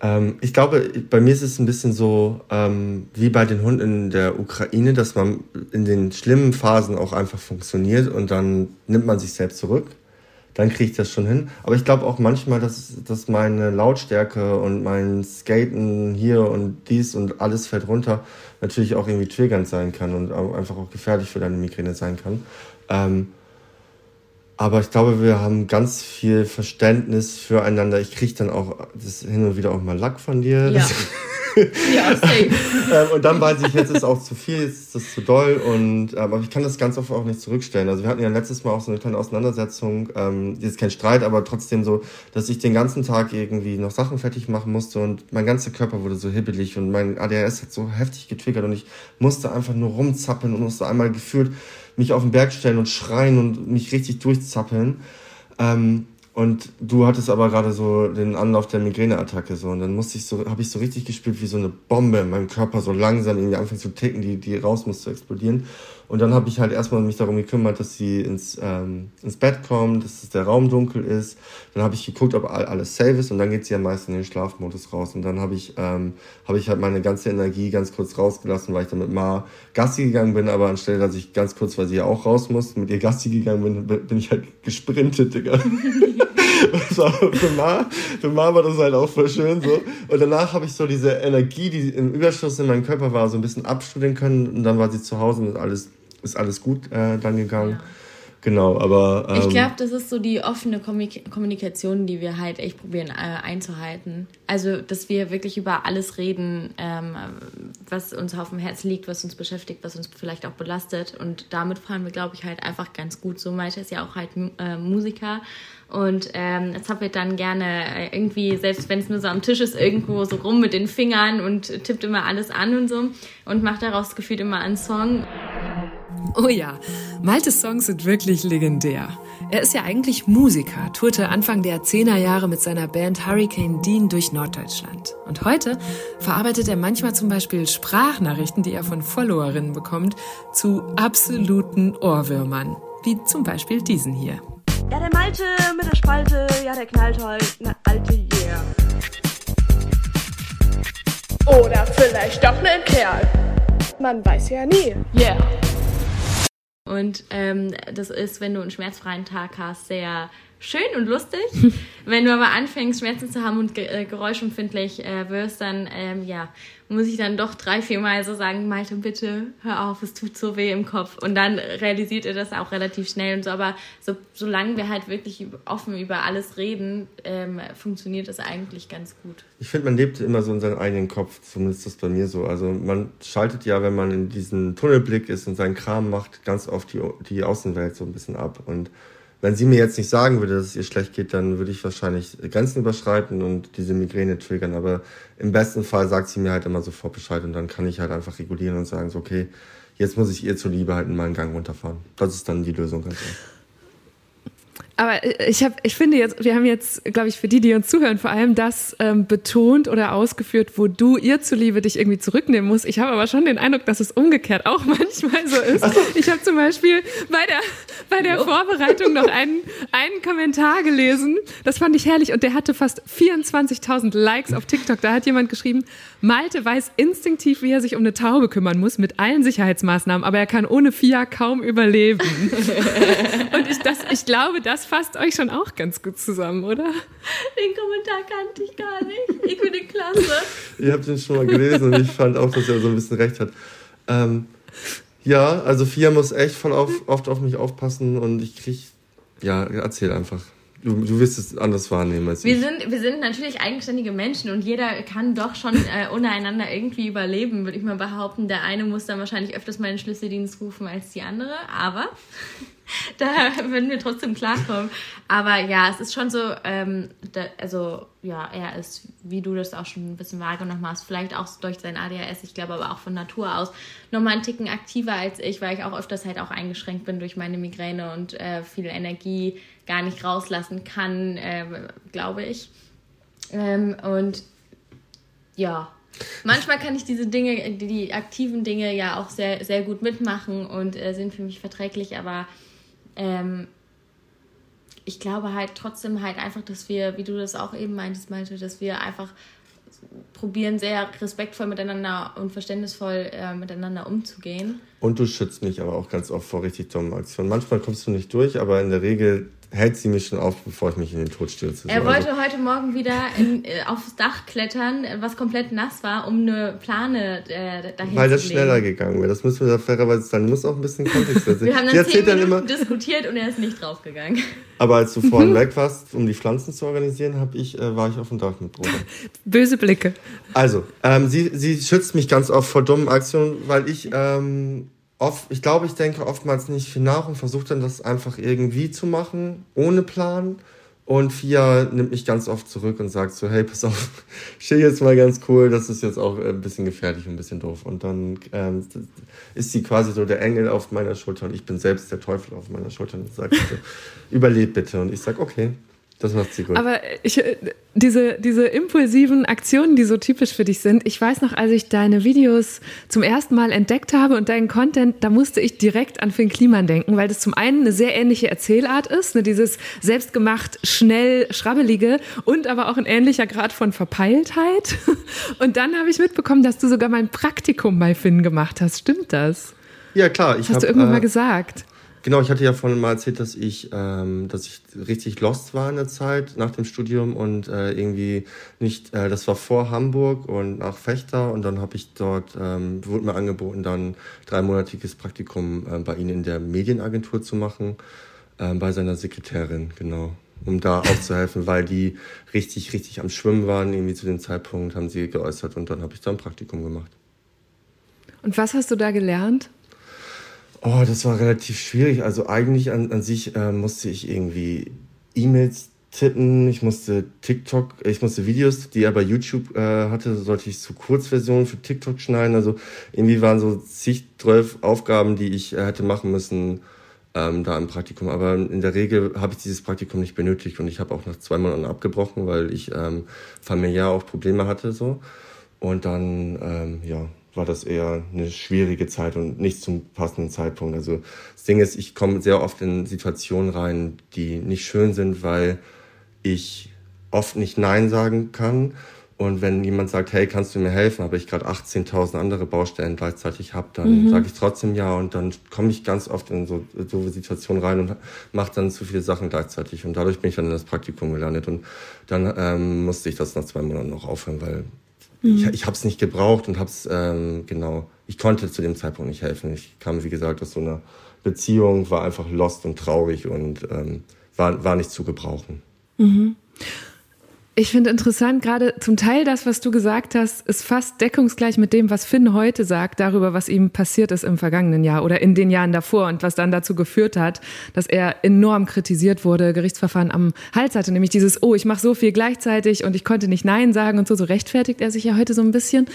Ähm, ich glaube, bei mir ist es ein bisschen so ähm, wie bei den Hunden in der Ukraine, dass man in den schlimmen Phasen auch einfach funktioniert und dann nimmt man sich selbst zurück. Dann kriege ich das schon hin. Aber ich glaube auch manchmal, dass, dass meine Lautstärke und mein Skaten hier und dies und alles fällt runter natürlich auch irgendwie triggernd sein kann und einfach auch gefährlich für deine Migräne sein kann. Ähm, aber ich glaube, wir haben ganz viel Verständnis füreinander. Ich kriege dann auch das hin und wieder auch mal Lack von dir. Ja. ja, safe. ähm, und dann weiß ich, jetzt ist auch zu viel, jetzt ist das zu doll. Und, ähm, aber ich kann das ganz oft auch nicht zurückstellen. Also wir hatten ja letztes Mal auch so eine kleine Auseinandersetzung, ähm, jetzt kein Streit, aber trotzdem so, dass ich den ganzen Tag irgendwie noch Sachen fertig machen musste und mein ganzer Körper wurde so hibbelig und mein ADHS hat so heftig getriggert und ich musste einfach nur rumzappeln und musste einmal gefühlt mich auf den Berg stellen und schreien und mich richtig durchzappeln. Ähm, und du hattest aber gerade so den Anlauf der Migräneattacke so und dann musste ich so, habe ich so richtig gespürt, wie so eine Bombe in meinem Körper so langsam irgendwie anfängt zu ticken, die, die raus muss zu explodieren. Und dann habe ich halt erstmal mich darum gekümmert, dass sie ins, ähm, ins Bett kommt, dass der Raum dunkel ist. Dann habe ich geguckt, ob alles safe ist und dann geht sie am meisten in den Schlafmodus raus. Und dann habe ich, ähm, hab ich halt meine ganze Energie ganz kurz rausgelassen, weil ich dann mit Ma Gassi gegangen bin, aber anstelle, dass ich ganz kurz, weil sie ja auch raus muss, mit ihr Gassi gegangen bin, bin ich halt gesprintet, Digga. für, Ma, für Ma war das halt auch voll schön so. Und danach habe ich so diese Energie, die im Überschuss in meinem Körper war, so ein bisschen abstudieren können. Und dann war sie zu Hause und alles ist alles gut äh, dann gegangen. Ja. Genau, aber. Ähm, ich glaube, das ist so die offene Kommunikation, die wir halt echt probieren äh, einzuhalten. Also, dass wir wirklich über alles reden, ähm, was uns auf dem Herz liegt, was uns beschäftigt, was uns vielleicht auch belastet. Und damit fahren wir, glaube ich, halt einfach ganz gut. So Malte ist ja auch halt äh, Musiker. Und ähm, jetzt habe ich dann gerne äh, irgendwie, selbst wenn es nur so am Tisch ist, irgendwo so rum mit den Fingern und tippt immer alles an und so und macht daraus gefühlt immer einen Song. Oh ja, Maltes Songs sind wirklich legendär. Er ist ja eigentlich Musiker, tourte Anfang der 10er Jahre mit seiner Band Hurricane Dean durch Norddeutschland. Und heute verarbeitet er manchmal zum Beispiel Sprachnachrichten, die er von Followerinnen bekommt, zu absoluten Ohrwürmern. Wie zum Beispiel diesen hier. Ja, der Malte mit der Spalte, ja, der knallt halt, eine alte Yeah. Oder vielleicht doch ein Kerl. Man weiß ja nie. Yeah. Und ähm, das ist, wenn du einen schmerzfreien Tag hast, sehr schön und lustig. wenn du aber anfängst, Schmerzen zu haben und äh, geräuschempfindlich äh, wirst, dann ähm, ja, muss ich dann doch drei, vier Mal so sagen, Malte, bitte hör auf, es tut so weh im Kopf. Und dann realisiert er das auch relativ schnell und so. Aber so, solange wir halt wirklich offen über alles reden, ähm, funktioniert das eigentlich ganz gut. Ich finde, man lebt immer so in seinem eigenen Kopf, zumindest ist das bei mir so. Also man schaltet ja, wenn man in diesem Tunnelblick ist und seinen Kram macht, ganz oft die, die Außenwelt so ein bisschen ab. Und wenn sie mir jetzt nicht sagen würde, dass es ihr schlecht geht, dann würde ich wahrscheinlich Grenzen überschreiten und diese Migräne triggern. Aber im besten Fall sagt sie mir halt immer sofort Bescheid und dann kann ich halt einfach regulieren und sagen, so, okay, jetzt muss ich ihr zuliebe halt in meinen Gang runterfahren. Das ist dann die Lösung ganz. Aber ich, hab, ich finde jetzt, wir haben jetzt, glaube ich, für die, die uns zuhören, vor allem das ähm, betont oder ausgeführt, wo du ihr zuliebe dich irgendwie zurücknehmen musst. Ich habe aber schon den Eindruck, dass es umgekehrt auch manchmal so ist. Ich habe zum Beispiel bei der, bei der Vorbereitung noch einen, einen Kommentar gelesen. Das fand ich herrlich und der hatte fast 24.000 Likes auf TikTok. Da hat jemand geschrieben, Malte weiß instinktiv, wie er sich um eine Taube kümmern muss, mit allen Sicherheitsmaßnahmen, aber er kann ohne Fia kaum überleben. und ich, das, ich glaube, das fasst euch schon auch ganz gut zusammen, oder? Den Kommentar kannte ich gar nicht. Ich finde klasse. Ihr habt den schon mal gelesen und ich fand auch, dass er so ein bisschen recht hat. Ähm, Ja, also Fia muss echt voll auf, oft auf mich aufpassen und ich krieg. Ja, erzähl einfach. Du, du wirst es anders wahrnehmen als wir ich. sind, wir sind natürlich eigenständige Menschen und jeder kann doch schon äh, untereinander irgendwie überleben, würde ich mal behaupten. Der eine muss dann wahrscheinlich öfters mal den Schlüsseldienst rufen als die andere, aber da würden wir trotzdem klarkommen. Aber ja, es ist schon so, ähm, da, also ja, er ist, wie du das auch schon ein bisschen wahrgenommen hast, vielleicht auch durch sein ADHS, ich glaube aber auch von Natur aus, nochmal einen Ticken aktiver als ich, weil ich auch öfters halt auch eingeschränkt bin durch meine Migräne und äh, viel Energie gar nicht rauslassen kann, äh, glaube ich. Ähm, und ja, manchmal kann ich diese Dinge, die, aktiven Dinge ja auch sehr, sehr gut mitmachen und äh, sind für mich verträglich, aber ähm, ich glaube halt trotzdem halt einfach, dass wir, wie du das auch eben meintest, meinte, dass wir einfach probieren, sehr respektvoll miteinander und verständnisvoll äh, miteinander umzugehen. Und du schützt mich aber auch ganz oft vor richtig dummen Aktionen. Manchmal kommst du nicht durch, aber in der Regel hält sie mich schon auf, bevor ich mich in den Tod stürze. Er So, wollte also, heute Morgen wieder in, äh, aufs Dach klettern, was komplett nass war, um eine Plane äh, dahin weil zu das schneller gegangen wäre. Das müssen wir da fairerweise sagen. Du musst auch ein bisschen Kontext erzählen. Wir haben dann zehn dann Minuten immer, diskutiert und er ist nicht draufgegangen. aber als du vorhin weg warst, um die Pflanzen zu organisieren, hab ich, äh, war ich auf dem Dach mit Bruder. Böse Blicke. Also, ähm, sie, sie schützt mich ganz oft vor dummen Aktionen, weil ich ähm, oft, ich glaube, ich denke oftmals nicht viel nach und versuche dann das einfach irgendwie zu machen, ohne Plan. Und Fia nimmt mich ganz oft zurück und sagt so, hey, pass auf, chill jetzt mal ganz cool, das ist jetzt auch äh, ein bisschen gefährlich und ein bisschen doof. Und dann ähm, ist sie quasi so der Engel auf meiner Schulter und ich bin selbst der Teufel auf meiner Schulter und sagt so, überleb bitte. Und ich sag, okay, das macht sie gut. Aber ich, äh, diese, diese impulsiven Aktionen, die so typisch für dich sind, ich weiß noch, als ich deine Videos zum ersten Mal entdeckt habe und deinen Content, da musste ich direkt an Finn Kliman denken, weil das zum einen eine sehr ähnliche Erzählart ist, ne, dieses selbstgemacht, schnell, schrabbelige und aber auch ein ähnlicher Grad von Verpeiltheit. Und dann habe ich mitbekommen, dass du sogar mein Praktikum bei Finn gemacht hast. Stimmt das? ja, klar. Ich hast hab, du irgendwann äh, mal gesagt. Genau, ich hatte ja vorhin mal erzählt, dass ich, ähm, dass ich richtig lost war in der Zeit nach dem Studium und äh, irgendwie nicht, äh, das war vor Hamburg und nach Fechter und dann habe ich dort, ähm, wurde mir angeboten, dann dreimonatiges Praktikum äh, bei Ihnen in der Medienagentur zu machen, äh, bei seiner Sekretärin, genau, um da aufzuhelfen, weil die richtig, richtig am Schwimmen waren, irgendwie zu dem Zeitpunkt, haben sie geäußert und dann habe ich da ein Praktikum gemacht. Und was hast du da gelernt? Oh, das war relativ schwierig. Also eigentlich an, an sich äh, musste ich irgendwie E-Mails tippen, ich musste TikTok, ich musste Videos, die er bei YouTube äh, hatte, sollte ich zu Kurzversionen für TikTok schneiden. Also irgendwie waren so zig, zwölf Aufgaben, die ich äh, hätte machen müssen ähm, da im Praktikum. Aber in der Regel habe ich dieses Praktikum nicht benötigt und ich habe auch nach zwei Monaten abgebrochen, weil ich ähm, familiär auch Probleme hatte so. Und dann, ähm, ja, war das eher eine schwierige Zeit und nicht zum passenden Zeitpunkt. Also das Ding ist, ich komme sehr oft in Situationen rein, die nicht schön sind, weil ich oft nicht Nein sagen kann. Und wenn jemand sagt, hey, kannst du mir helfen, aber ich gerade 18.000 andere Baustellen gleichzeitig habe, dann sage ich trotzdem ja und dann komme ich ganz oft in so so Situationen rein und mache dann zu viele Sachen gleichzeitig und dadurch bin ich dann in das Praktikum gelandet und dann ähm, musste ich das nach zwei Monaten noch aufhören, weil ich, ich habe es nicht gebraucht und habe es ähm, genau. Ich konnte zu dem Zeitpunkt nicht helfen. Ich kam wie gesagt aus so einer Beziehung, war einfach lost und traurig und ähm, war war nicht zu gebrauchen. Ich finde interessant, gerade zum Teil das, was du gesagt hast, ist fast deckungsgleich mit dem, was Finn heute sagt, darüber, was ihm passiert ist im vergangenen Jahr oder in den Jahren davor und was dann dazu geführt hat, dass er enorm kritisiert wurde, Gerichtsverfahren am Hals hatte, nämlich dieses, oh, ich mache so viel gleichzeitig und ich konnte nicht Nein sagen und so, so rechtfertigt er sich ja heute so ein bisschen.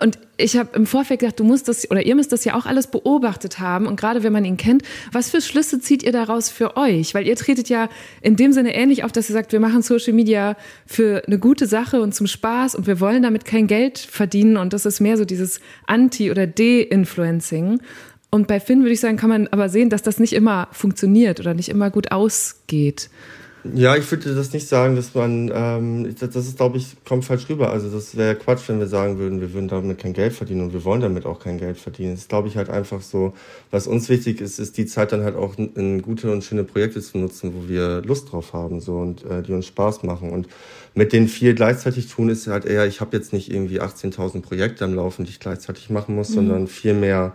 Und ich habe im Vorfeld gedacht, du musst das oder ihr müsst das ja auch alles beobachtet haben und gerade wenn man ihn kennt, was für Schlüsse zieht ihr daraus für euch? Weil ihr tretet ja in dem Sinne ähnlich auf, dass ihr sagt, wir machen Social Media für eine gute Sache und zum Spaß und wir wollen damit kein Geld verdienen und das ist mehr so dieses Anti- oder De-Influencing. Und bei Finn würde ich sagen, kann man aber sehen, dass das nicht immer funktioniert oder nicht immer gut ausgeht. Ja, ich würde das nicht sagen, dass man, ähm, das das ist, glaube ich, kommt falsch rüber. Also das wäre Quatsch, wenn wir sagen würden, wir würden damit kein Geld verdienen und wir wollen damit auch kein Geld verdienen. Das ist, glaube ich, halt einfach so, was uns wichtig ist, ist die Zeit dann halt auch in, gute und schöne Projekte zu nutzen, wo wir Lust drauf haben so und äh, die uns Spaß machen. Und mit den viel gleichzeitig tun ist halt eher, ich habe jetzt nicht irgendwie 18.000 Projekte am Laufen, die ich gleichzeitig machen muss, sondern viel mehr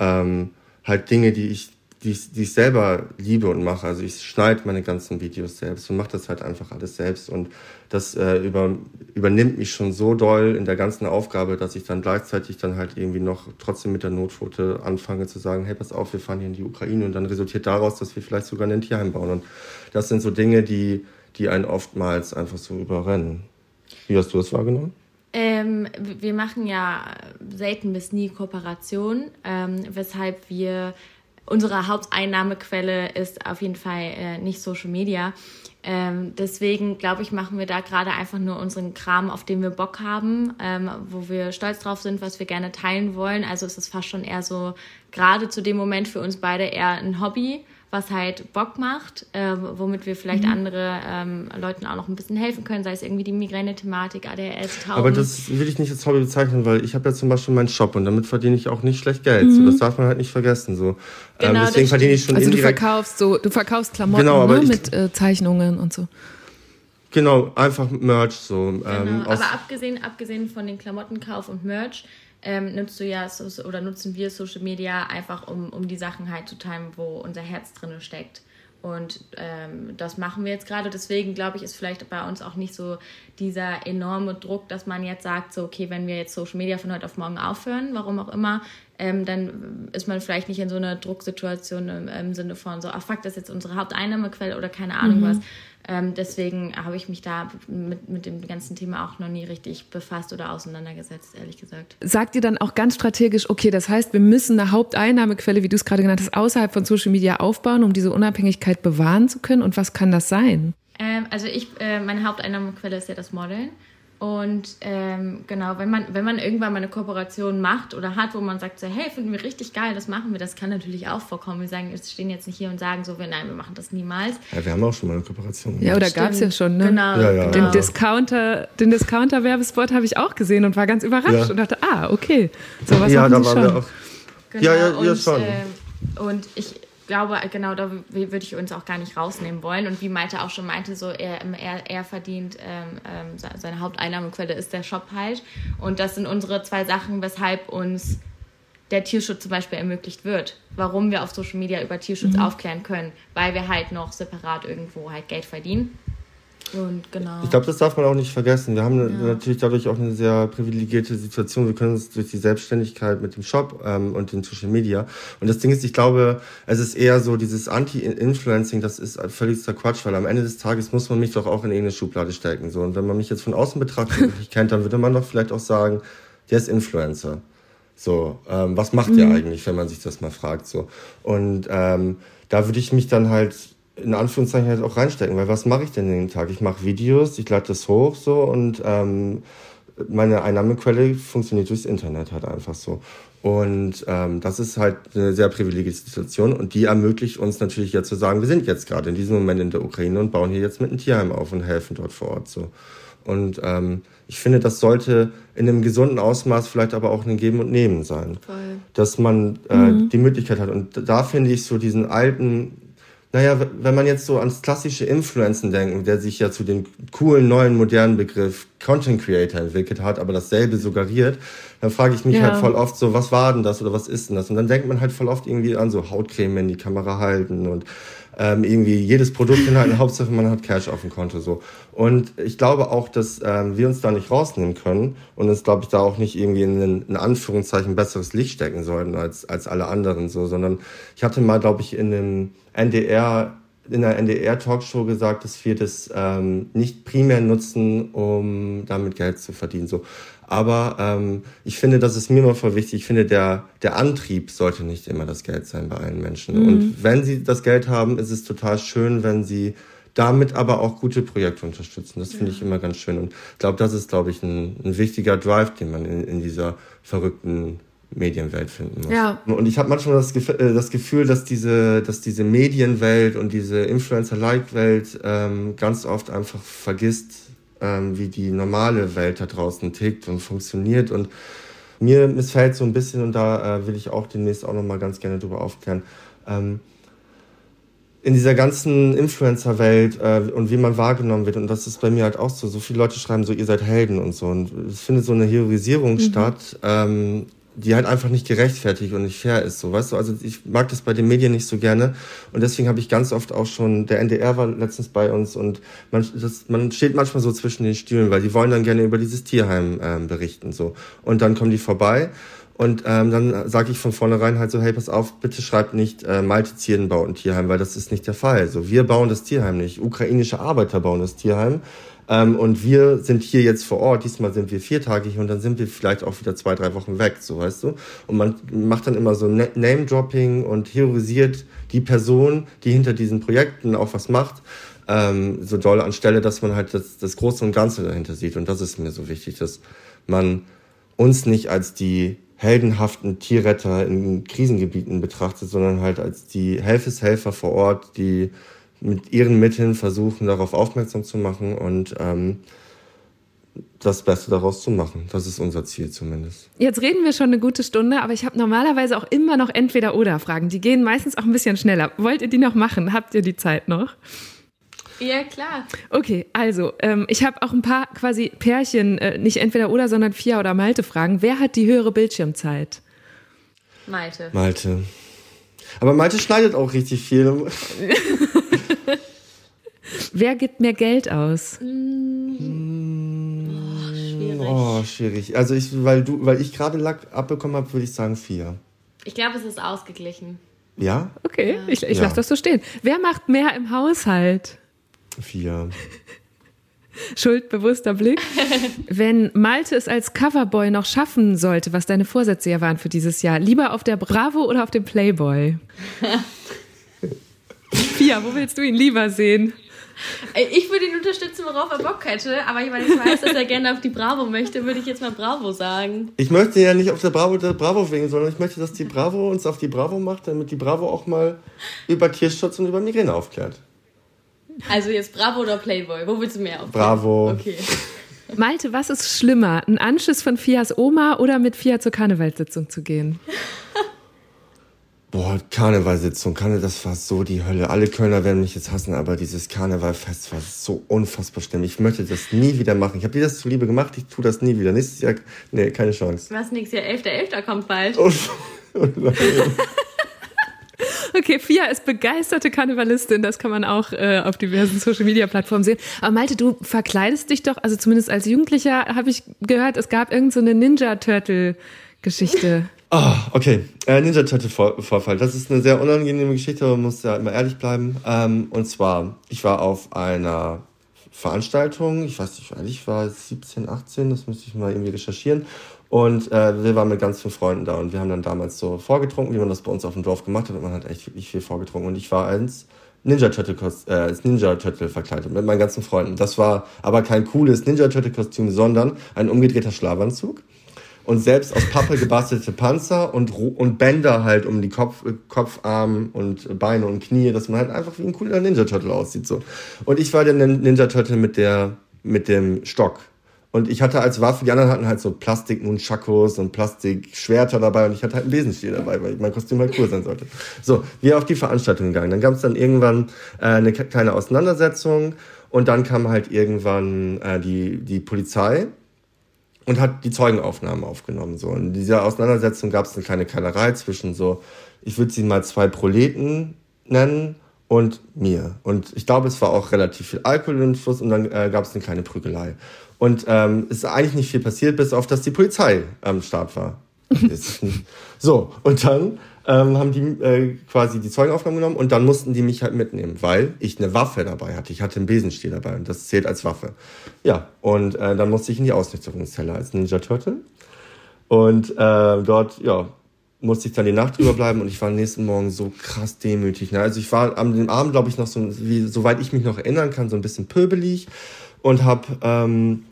ähm, halt Dinge, die ich, die ich, die ich selber liebe und mache. Also ich schneide meine ganzen Videos selbst und mache das halt einfach alles selbst. Und das äh, über, übernimmt mich schon so doll in der ganzen Aufgabe, dass ich dann gleichzeitig dann halt irgendwie noch trotzdem mit der Notfote anfange zu sagen, hey, pass auf, wir fahren hier in die Ukraine und dann resultiert daraus, dass wir vielleicht sogar ein Tierheim bauen. Und das sind so Dinge, die, die einen oftmals einfach so überrennen. Wie hast du das wahrgenommen? Ähm, wir machen ja selten bis nie Kooperation, ähm, weshalb wir unsere Haupteinnahmequelle ist auf jeden Fall äh, nicht Social Media. Ähm, deswegen glaube ich, machen wir da gerade einfach nur unseren Kram, auf den wir Bock haben, ähm, wo wir stolz drauf sind, was wir gerne teilen wollen. Also es ist fast schon eher so, gerade zu dem Moment für uns beide eher ein Hobby was halt Bock macht, äh, womit wir vielleicht mhm. andere ähm, Leuten auch noch ein bisschen helfen können, sei es irgendwie die Migräne-Thematik, ADHS, Tauben. Aber das will ich nicht als Hobby bezeichnen, weil ich habe ja zum Beispiel meinen Shop und damit verdiene ich auch nicht schlecht Geld. Mhm. So, das darf man halt nicht vergessen. So. Ähm, genau, ähm, deswegen verdiene ich schon Also du verkaufst so, du verkaufst Klamotten genau, ne, mit äh, Zeichnungen und so. Genau, einfach Merch so. Genau, ähm, aber abgesehen, abgesehen von den Klamottenkauf und Merch ähm, nutzt du ja oder nutzen wir Social Media einfach, um, um die Sachen halt zu teilen, wo unser Herz drin steckt. Und ähm, das machen wir jetzt gerade. Deswegen glaube ich, ist vielleicht bei uns auch nicht so dieser enorme Druck, dass man jetzt sagt, so, okay, wenn wir jetzt Social Media von heute auf morgen aufhören, warum auch immer, ähm, dann ist man vielleicht nicht in so einer Drucksituation im, im Sinne von so, ach fuck, das ist jetzt unsere Haupteinnahmequelle oder keine Ahnung mhm. was. Ähm, deswegen habe ich mich da mit, mit dem ganzen Thema auch noch nie richtig befasst oder auseinandergesetzt, ehrlich gesagt. Sagt ihr dann auch ganz strategisch, okay, das heißt, wir müssen eine Haupteinnahmequelle, wie du es gerade genannt hast, außerhalb von Social Media aufbauen, um diese Unabhängigkeit bewahren zu können? Und was kann das sein? Ähm, also ich, äh, meine Haupteinnahmequelle ist ja das Modeln. Und ähm, genau, wenn man, wenn man irgendwann mal eine Kooperation macht oder hat, wo man sagt so, hey, finden wir richtig geil, das machen wir, das kann natürlich auch vorkommen. Wir sagen, wir stehen jetzt nicht hier und sagen so, nein, wir machen das niemals. Ja, wir haben auch schon mal eine Kooperation gemacht. Ja, oder gab es ja schon, ne? Genau. Ja, ja, den Discounter, den Discounter-Werbespot habe ich auch gesehen und war ganz überrascht ja. und dachte, ah, okay. So was ja, da waren schon. wir auch. Genau, ja, ja, und, schon. Äh, und ich, glaube, genau da würde ich uns auch gar nicht rausnehmen wollen. Und wie Malte auch schon meinte, so er, er, er verdient, ähm, ähm seine Haupteinnahmequelle ist der Shop halt. Und das sind unsere zwei Sachen, weshalb uns der Tierschutz zum Beispiel ermöglicht wird. Warum wir auf Social Media über Tierschutz mhm. aufklären können, weil wir halt noch separat irgendwo halt Geld verdienen. Und genau. Ich glaube, das darf man auch nicht vergessen. Wir haben ja. natürlich dadurch auch eine sehr privilegierte Situation. Wir können uns durch die Selbstständigkeit mit dem Shop ähm, und den Social Media. Und das Ding ist, ich glaube, es ist eher so dieses Anti-Influencing, das ist völligster Quatsch, weil am Ende des Tages muss man mich doch auch in irgendeine Schublade stecken. So. Und wenn man mich jetzt von außen betrachtet und nicht kennt, dann würde man doch vielleicht auch sagen, der ist Influencer. So, ähm, was macht mhm. der eigentlich, wenn man sich das mal fragt? So. Und ähm, da würde ich mich dann halt in Anführungszeichen halt auch reinstecken, weil was mache ich denn den Tag? Ich mache Videos, ich lade das hoch so und ähm, meine Einnahmequelle funktioniert durchs Internet halt einfach so. Und ähm, das ist halt eine sehr privilegierte Situation und die ermöglicht uns natürlich jetzt zu sagen, wir sind jetzt gerade in diesem Moment in der Ukraine und bauen hier jetzt mit einem Tierheim auf und helfen dort vor Ort so. Und ähm, ich finde, das sollte in einem gesunden Ausmaß vielleicht aber auch ein Geben und Nehmen sein. Voll. Dass man äh, mhm. die Möglichkeit hat. Und da finde ich so diesen alten naja, wenn man jetzt so ans klassische Influencen denkt, der sich ja zu dem coolen neuen modernen Begriff Content Creator entwickelt hat, aber dasselbe suggeriert, dann frage ich mich ja. halt voll oft so, was war denn das oder was ist denn das? Und dann denkt man halt voll oft irgendwie an so Hautcreme in die Kamera halten und ähm, irgendwie jedes Produkt inhalten, Hauptsache man hat Cash auf dem Konto so. Und ich glaube auch, dass ähm, wir uns da nicht rausnehmen können und uns, glaube ich, da auch nicht irgendwie in, in Anführungszeichen besseres Licht stecken sollten als, als alle anderen so, sondern ich hatte mal, glaube ich, in einem NDR in der NDR-Talkshow gesagt, dass wir das ähm, nicht primär nutzen, um damit Geld zu verdienen. So. Aber ähm, ich finde, das ist mir immer voll wichtig. Ich finde, der, der Antrieb sollte nicht immer das Geld sein bei allen Menschen. Mhm. Und wenn sie das Geld haben, ist es total schön, wenn sie damit aber auch gute Projekte unterstützen. Das finde ich immer ganz schön. Und ich glaube, das ist, glaube ich, ein, ein wichtiger Drive, den man in, in dieser verrückten Medienwelt finden muss. Ja. Und ich habe manchmal das, äh, das, Gefühl, dass diese, dass diese Medienwelt und diese Influencer-like-Welt ähm, ganz oft einfach vergisst, ähm, wie die normale Welt da draußen tickt und funktioniert. Und mir missfällt so ein bisschen, und da äh, will ich auch demnächst auch nochmal ganz gerne drüber aufklären, ähm, in dieser ganzen Influencer-Welt äh, und wie man wahrgenommen wird, und das ist bei mir halt auch so, so viele Leute schreiben so, ihr seid Helden und so, und es findet so eine Heroisierung mhm. statt, ähm, die halt einfach nicht gerechtfertigt und nicht fair ist, so, weißt du? Also ich mag das bei den Medien nicht so gerne und deswegen habe ich ganz oft auch schon, der NDR war letztens bei uns und man, das, man steht manchmal so zwischen den Stühlen, weil die wollen dann gerne über dieses Tierheim ähm, berichten, so. Und dann kommen die vorbei und ähm, dann sage ich von vornherein halt so, hey, pass auf, bitte schreibt nicht, äh, Malte Zieren baut ein Tierheim, weil das ist nicht der Fall. So, wir bauen das Tierheim nicht. Ukrainische Arbeiter bauen das Tierheim. Ähm, und wir sind hier jetzt vor Ort, diesmal sind wir viertagig und dann sind wir vielleicht auch wieder zwei, drei Wochen weg, so weißt du. Und man macht dann immer so Name-Dropping und heroisiert die Person, die hinter diesen Projekten auch was macht, ähm, so doll anstelle, dass man halt das, das Große und Ganze dahinter sieht. Und das ist mir so wichtig, dass man uns nicht als die heldenhaften Tierretter in Krisengebieten betrachtet, sondern halt als die Helfeshelfer vor Ort, die mit ihren Mitteln versuchen, darauf aufmerksam zu machen und ähm, das Beste daraus zu machen. Das ist unser Ziel zumindest. Jetzt reden wir schon eine gute Stunde, aber ich habe normalerweise auch immer noch Entweder-Oder-Fragen. Die gehen meistens auch ein bisschen schneller. Wollt ihr die noch machen? Habt ihr die Zeit noch? Ja, klar. Okay, also ähm, ich habe auch ein paar quasi Pärchen, äh, nicht entweder oder, sondern Fia oder Malte Fragen. Wer hat die höhere Bildschirmzeit? Malte. Malte. Aber Malte schneidet auch richtig viel. Wer gibt mehr Geld aus? Mm. Oh, schwierig. Oh, schwierig. Also ich, weil du, weil ich gerade Lack abbekommen habe, würde ich sagen vier. Ich glaube, es ist ausgeglichen. Ja? Okay, ich, ich Ja. lasse das so stehen. Wer macht mehr im Haushalt? Vier. Schuldbewusster Blick. Wenn Malte es als Coverboy noch schaffen sollte, was deine Vorsätze ja waren für dieses Jahr, lieber auf der Bravo oder auf dem Playboy? Pia, wo willst du ihn lieber sehen? Ich würde ihn unterstützen, worauf er Bock hätte, aber ich meine, ich weiß, dass er gerne auf die Bravo möchte, würde ich jetzt mal Bravo sagen. Ich möchte ja nicht auf der Bravo der Bravo wegen, sondern ich möchte, dass die Bravo uns auf die Bravo macht, damit die Bravo auch mal über Tierschutz und über Migräne aufklärt. Also jetzt Bravo oder Playboy? Wo willst du mehr auf? Bravo. Okay. Malte, was ist schlimmer? Ein Anschiss von Fias Oma oder mit Fia zur Karnevalssitzung zu gehen? Boah, Karnevalsitzung, Karne, das war so die Hölle. Alle Kölner werden mich jetzt hassen, aber dieses Karnevalfest war so unfassbar schlimm. Ich möchte das nie wieder machen. Ich habe dir das zuliebe gemacht, ich tue das nie wieder. Nächstes Jahr, nee, keine Chance. Was nächstes Jahr? 11.11. kommt bald. Oh. Okay, Fia ist begeisterte Karnevalistin, das kann man auch äh, auf diversen Social-Media-Plattformen sehen. Aber Malte, du verkleidest dich doch, also zumindest als Jugendlicher habe ich gehört, es gab irgend so eine Ninja-Turtle-Geschichte. Ah, okay. Äh, Ninja Turtle Vor- Vorfall. Das ist eine sehr unangenehme Geschichte, man muss ja immer ehrlich bleiben. Ähm, und zwar, ich war auf einer Veranstaltung, ich weiß nicht, ich war, 17, 18, das müsste ich mal irgendwie recherchieren. Und äh, wir waren mit ganz vielen Freunden da und wir haben dann damals so vorgetrunken, wie man das bei uns auf dem Dorf gemacht hat. Und man hat echt wirklich viel vorgetrunken. Und ich war als Ninja Turtle, äh, als Ninja Turtle verkleidet mit meinen ganzen Freunden. Das war aber kein cooles Ninja Turtle Kostüm, sondern ein umgedrehter Schlafanzug und selbst aus Pappe gebastelte Panzer und, und Bänder halt um die Kopf, äh, Kopfarm und Beine und Knie, dass man halt einfach wie ein cooler Ninja Turtle aussieht so. Und ich war der Nin- Ninja Turtle mit der mit dem Stock. Und ich hatte als Waffe, die anderen hatten halt so Plastik Nunchakos und Plastikschwerter dabei und ich hatte halt einen Besenstiel dabei, weil mein Kostüm halt cool sein sollte. So, wir auf die Veranstaltung gegangen. Dann gab es dann irgendwann äh, eine kleine Auseinandersetzung und dann kam halt irgendwann äh, die, die Polizei und hat die Zeugenaufnahmen aufgenommen. So. In dieser Auseinandersetzung gab es eine kleine Keilerei zwischen so, ich würde sie mal zwei Proleten nennen und mir. Und ich glaube, es war auch relativ viel Alkohol im Fluss und dann äh, gab es eine kleine Prügelei. Und ähm, es ist eigentlich nicht viel passiert, bis auf, dass die Polizei am Start war. so, und dann ähm, haben die äh, quasi die Zeugenaufnahmen genommen und dann mussten die mich halt mitnehmen, weil ich eine Waffe dabei hatte. Ich hatte einen Besenstiel dabei und das zählt als Waffe. Ja, und äh, dann musste ich in die Ausnüchterungszelle als Ninja Turtle. Und äh, dort, ja, musste ich dann die Nacht drüber bleiben und ich war am nächsten Morgen so krass demütig. Ne? Also ich war am dem Abend, glaube ich, noch so, wie, soweit ich mich noch erinnern kann, so ein bisschen pöbelig und hab ähm,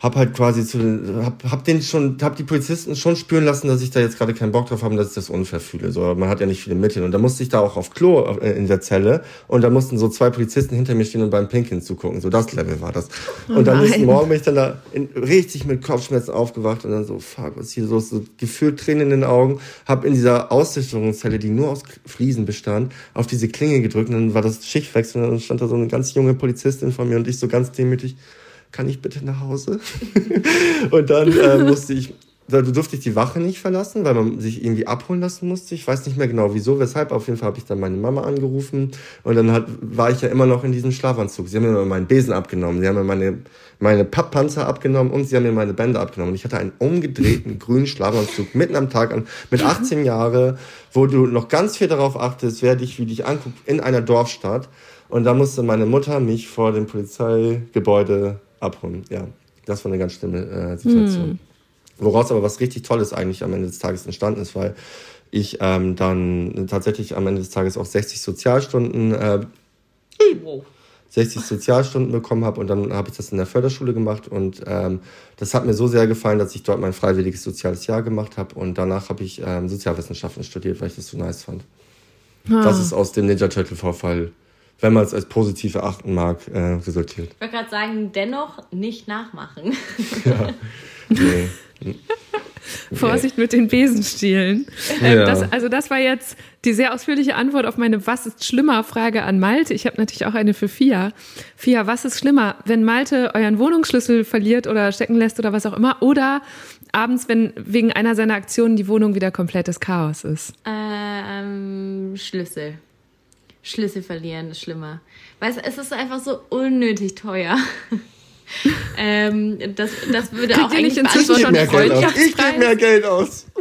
hab halt quasi zu den, hab, hab den schon, hab die Polizisten schon spüren lassen, dass ich da jetzt gerade keinen Bock drauf habe und dass ich das unfair fühle. So, man hat ja nicht viele Mittel. Und da musste ich da auch auf Klo äh, in der Zelle und da mussten so zwei Polizisten hinter mir stehen und beim Pinkeln zugucken. So das Level war das. Und dann nein. nächsten Morgen bin ich dann da in, richtig mit Kopfschmerzen aufgewacht und dann so, fuck, was ist hier so, so gefühlt Tränen in den Augen, hab in dieser Aussicherungszelle, die nur aus Fliesen bestand, auf diese Klinge gedrückt und dann war das Schichtwechsel und dann stand da so eine ganz junge Polizistin vor mir und ich so ganz demütig, kann ich bitte nach Hause? und dann äh, musste ich da durfte ich die Wache nicht verlassen, weil man sich irgendwie abholen lassen musste. Ich weiß nicht mehr genau wieso, weshalb. Auf jeden Fall habe ich dann meine Mama angerufen und dann hat, war ich ja immer noch in diesem Schlafanzug. Sie haben mir meinen Besen abgenommen, sie haben mir meine, meine Papppanzer abgenommen und sie haben mir meine Bänder abgenommen. Und ich hatte einen umgedrehten grünen Schlafanzug mitten am Tag an, mit 18 Jahren, wo du noch ganz viel darauf achtest, wer dich, wie dich anguckt, in einer Dorfstadt. Und da musste meine Mutter mich vor dem Polizeigebäude abholen. Ja, das war eine ganz schlimme äh, Situation. Hm. Woraus aber was richtig Tolles eigentlich am Ende des Tages entstanden ist, weil ich ähm, dann tatsächlich am Ende des Tages auch 60 Sozialstunden, äh, wow. 60 Sozialstunden bekommen habe und dann habe ich das in der Förderschule gemacht und ähm, das hat mir so sehr gefallen, dass ich dort mein freiwilliges soziales Jahr gemacht habe und danach habe ich ähm, Sozialwissenschaften studiert, weil ich das so nice fand. Ah. Das ist aus dem Ninja Turtle Vorfall wenn man es als positiv erachten mag, äh, resultiert. Ich wollte gerade sagen, dennoch nicht nachmachen. ja. Nee. Vorsicht mit den Besenstielen. Ähm, ja. das, also das war jetzt die sehr ausführliche Antwort auf meine Was ist schlimmer Frage an Malte. Ich habe natürlich auch eine für Fia. Fia, was ist schlimmer, wenn Malte euren Wohnungsschlüssel verliert oder stecken lässt oder was auch immer oder abends, wenn wegen einer seiner Aktionen die Wohnung wieder komplettes Chaos ist? Ähm, Schlüssel. Schlüssel verlieren ist schlimmer. Weißt du, es ist einfach so unnötig teuer. ähm, das, das würde Könnt auch eigentlich nicht inzwischen schon mehr Geld aus. Ich gebe mehr Geld aus.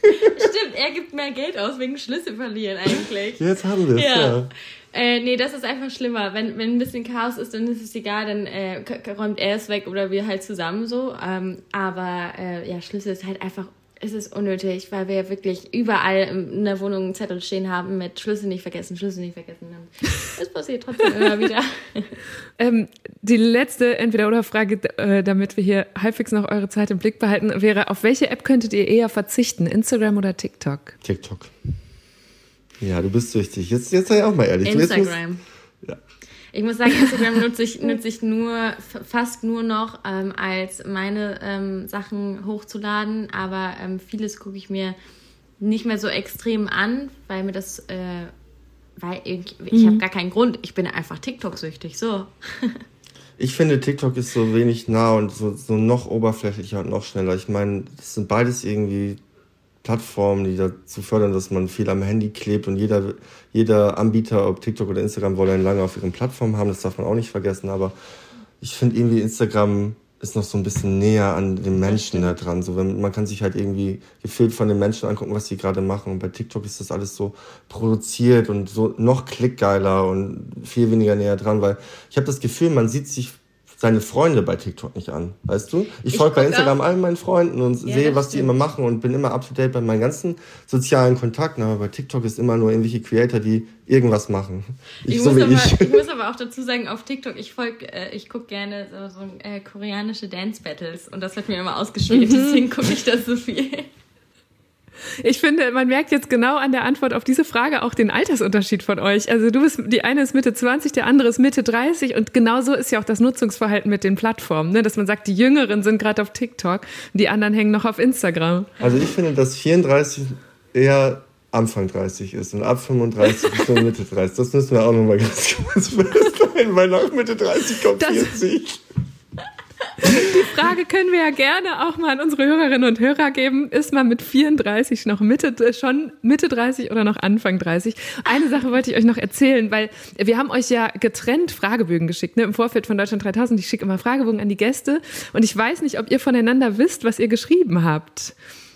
Stimmt, er gibt mehr Geld aus wegen Schlüssel verlieren eigentlich. Jetzt haben wir es, ja. ja. Äh, nee, das ist einfach schlimmer. Wenn, wenn ein bisschen Chaos ist, dann ist es egal, dann äh, räumt er es weg oder wir halt zusammen so. Ähm, aber äh, ja, Schlüssel ist halt einfach es ist unnötig, weil wir ja wirklich überall in der Wohnung einen Zettel stehen haben mit Schlüssel nicht vergessen, Schlüssel nicht vergessen. Es passiert trotzdem immer wieder. ähm, die letzte Entweder-Oder-Frage, äh, damit wir hier halbwegs noch eure Zeit im Blick behalten, wäre, auf welche App könntet ihr eher verzichten? Instagram oder TikTok? TikTok. Ja, du bist süchtig. Jetzt, jetzt sei auch mal ehrlich. Instagram. Ich muss sagen, Instagram nutze ich, nutze ich nur, fast nur noch ähm, als meine ähm, Sachen hochzuladen, aber ähm, vieles gucke ich mir nicht mehr so extrem an, weil mir das, äh, weil ich, ich mhm. habe gar keinen Grund, ich bin einfach TikTok-süchtig, so. ich finde, TikTok ist so wenig nah und so, so noch oberflächlicher und noch schneller. Ich meine, das sind beides irgendwie Plattformen, die dazu fördern, dass man viel am Handy klebt und jeder, jeder Anbieter, ob TikTok oder Instagram, wollen lange auf ihren Plattformen haben, das darf man auch nicht vergessen, aber ich finde irgendwie Instagram ist noch so ein bisschen näher an den Menschen da dran. So, wenn, man kann sich halt irgendwie gefühlt von den Menschen angucken, was sie gerade machen. Und bei TikTok ist das alles so produziert und so noch klickgeiler und viel weniger näher dran, weil ich habe das Gefühl, man sieht sich seine Freunde bei TikTok nicht an, weißt du? Ich, ich folge bei Instagram allen meinen Freunden und ja, sehe, was stimmt. die immer machen und bin immer up to date bei meinen ganzen sozialen Kontakten. Aber bei TikTok ist immer nur irgendwelche Creator, die irgendwas machen. Ich, ich, so muss, aber, ich. ich muss aber auch dazu sagen, auf TikTok, ich folge, äh, ich gucke gerne so, so äh, koreanische Dance Battles und das wird mir immer ausgespielt, mhm. deswegen gucke ich das so viel. Ich finde, man merkt jetzt genau an der Antwort auf diese Frage auch den Altersunterschied von euch. Also du bist, die eine ist Mitte 20, der andere ist Mitte 30 und genau so ist ja auch das Nutzungsverhalten mit den Plattformen, ne? dass man sagt, die Jüngeren sind gerade auf TikTok, die anderen hängen noch auf Instagram. Also ich finde, dass 34 eher Anfang 30 ist und ab 35 bis Mitte 30. Das müssen wir auch nochmal ganz kurz feststellen, weil nach Mitte 30 kommt das 40. Die Frage können wir ja gerne auch mal an unsere Hörerinnen und Hörer geben. Ist man mit 34 noch Mitte, äh, schon Mitte 30 oder noch Anfang 30? Eine Sache wollte ich euch noch erzählen, weil wir haben euch ja getrennt Fragebögen geschickt, ne, im Vorfeld von Deutschland 3000. Ich schicke immer Fragebogen an die Gäste und ich weiß nicht, ob ihr voneinander wisst, was ihr geschrieben habt.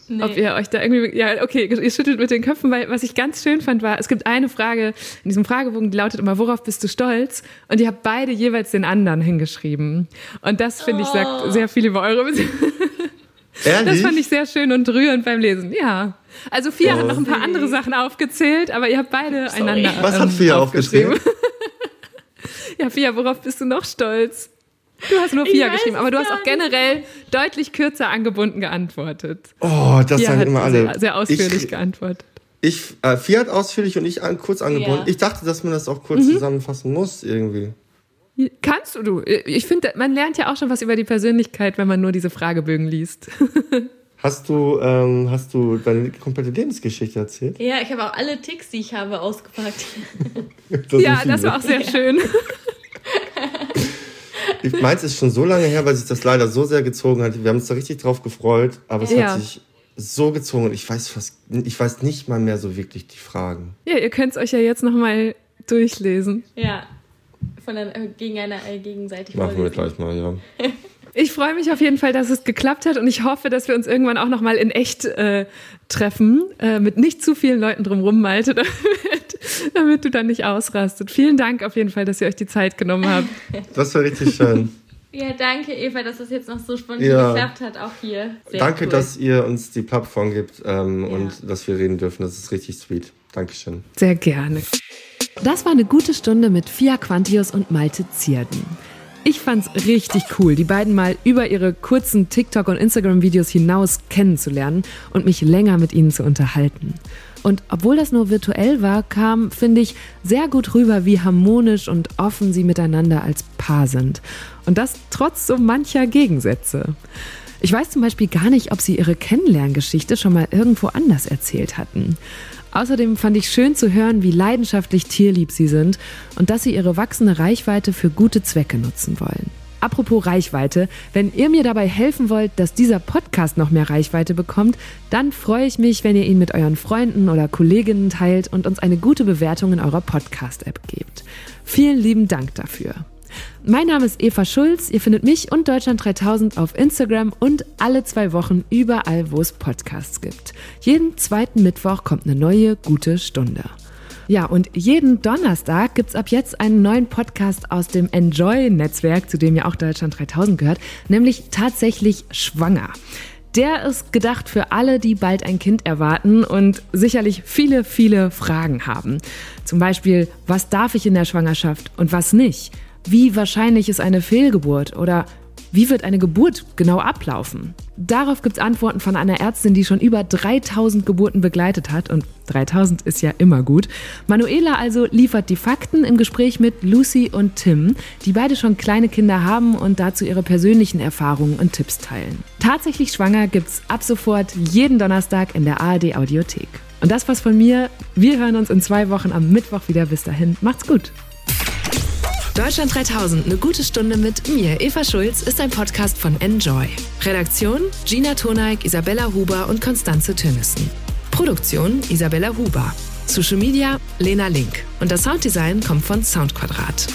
Nee. Ob ihr euch da irgendwie, ja, okay, ihr schüttelt mit den Köpfen, weil was ich ganz schön fand, war, es gibt eine Frage in diesem Fragebogen, die lautet immer, worauf bist du stolz? Und ihr habt beide jeweils den anderen hingeschrieben. Und das, finde ich, sagt oh. sehr viel über eure Beziehung. Ehrlich? Das fand ich sehr schön und rührend beim Lesen, ja. Also Fia oh. hat noch ein paar andere Sachen aufgezählt, aber ihr habt beide Sorry. einander. Was hat Fia ähm, aufgeschrieben? ja, Fia, worauf bist du noch stolz? Du hast nur Fia geschrieben, aber du hast auch generell deutlich kürzer angebunden geantwortet. Oh, das Fia sagen immer alle. Sehr, sehr ausführlich ich, geantwortet. Ich, äh, Fia hat ausführlich und ich an, kurz angebunden. Ja. Ich dachte, dass man das auch kurz mhm. zusammenfassen muss irgendwie. Kannst du. Ich finde, man lernt ja auch schon was über die Persönlichkeit, wenn man nur diese Fragebögen liest. Hast du, ähm, hast du deine komplette Lebensgeschichte erzählt? Ja, ich habe auch alle Ticks, die ich habe, ausgepackt. das ja, das war auch sehr schön. Ich meins ist schon so lange her, weil sich das leider so sehr gezogen hat. Wir haben uns da richtig drauf gefreut, aber es Ja. hat sich so gezogen und ich weiß fast, ich weiß nicht mal mehr so wirklich die Fragen. Ja, ihr könnt es euch ja jetzt nochmal durchlesen. Ja. Von der, äh, gegen eine, äh, gegenseitig Machen wir vorlesen. gleich mal, ja. Ich freue mich auf jeden Fall, dass es geklappt hat und ich hoffe, dass wir uns irgendwann auch nochmal in echt äh, treffen, äh, mit nicht zu vielen Leuten drumrum, Malte, damit, du dann nicht ausrastet. Vielen Dank auf jeden Fall, dass ihr euch die Zeit genommen habt. Das war richtig schön. Ja, danke Eva, dass das jetzt noch so spontan Ja. geklappt hat, auch hier. Sehr Danke, cool. dass ihr uns die Plattform gibt ähm, Ja. und dass wir reden dürfen. Das ist richtig sweet. Dankeschön. Sehr gerne. Das war eine gute Stunde mit Fia Quantius und Malte Zierden. Ich fand's richtig cool, die beiden mal über ihre kurzen TikTok- und Instagram-Videos hinaus kennenzulernen und mich länger mit ihnen zu unterhalten. Und obwohl das nur virtuell war, kam, finde ich, sehr gut rüber, wie harmonisch und offen sie miteinander als Paar sind. Und das trotz so mancher Gegensätze. Ich weiß zum Beispiel gar nicht, ob sie ihre Kennenlerngeschichte schon mal irgendwo anders erzählt hatten. Außerdem fand ich schön zu hören, wie leidenschaftlich tierlieb sie sind und dass sie ihre wachsende Reichweite für gute Zwecke nutzen wollen. Apropos Reichweite, wenn ihr mir dabei helfen wollt, dass dieser Podcast noch mehr Reichweite bekommt, dann freue ich mich, wenn ihr ihn mit euren Freunden oder Kolleginnen teilt und uns eine gute Bewertung in eurer Podcast-App gebt. Vielen lieben Dank dafür. Mein Name ist Eva Schulz. Ihr findet mich und Deutschland 3000 auf Instagram und alle zwei Wochen überall, wo es Podcasts gibt. Jeden zweiten Mittwoch kommt eine neue gute Stunde. Ja, und jeden Donnerstag gibt's ab jetzt einen neuen Podcast aus dem Enjoy-Netzwerk, zu dem ja auch Deutschland 3000 gehört, nämlich tatsächlich schwanger. Der ist gedacht für alle, die bald ein Kind erwarten und sicherlich viele, viele Fragen haben. Zum Beispiel, was darf ich in der Schwangerschaft und was nicht? Wie wahrscheinlich ist eine Fehlgeburt oder wie wird eine Geburt genau ablaufen? Darauf gibt's Antworten von einer Ärztin, die schon über 3000 Geburten begleitet hat und 3000 ist ja immer gut. Manuela also liefert die Fakten im Gespräch mit Lucy und Tim, die beide schon kleine Kinder haben und dazu ihre persönlichen Erfahrungen und Tipps teilen. Tatsächlich schwanger gibt's ab sofort jeden Donnerstag in der ARD Audiothek. Und das war's von mir. Wir hören uns in zwei Wochen am Mittwoch wieder. Bis dahin, macht's gut. Deutschland 3000, eine gute Stunde mit mir, Eva Schulz, ist ein Podcast von Enjoy. Redaktion Gina Toneik, Isabella Huber und Konstanze Tönnissen. Produktion Isabella Huber. Social Media Lena Link. Und das Sounddesign kommt von Soundquadrat.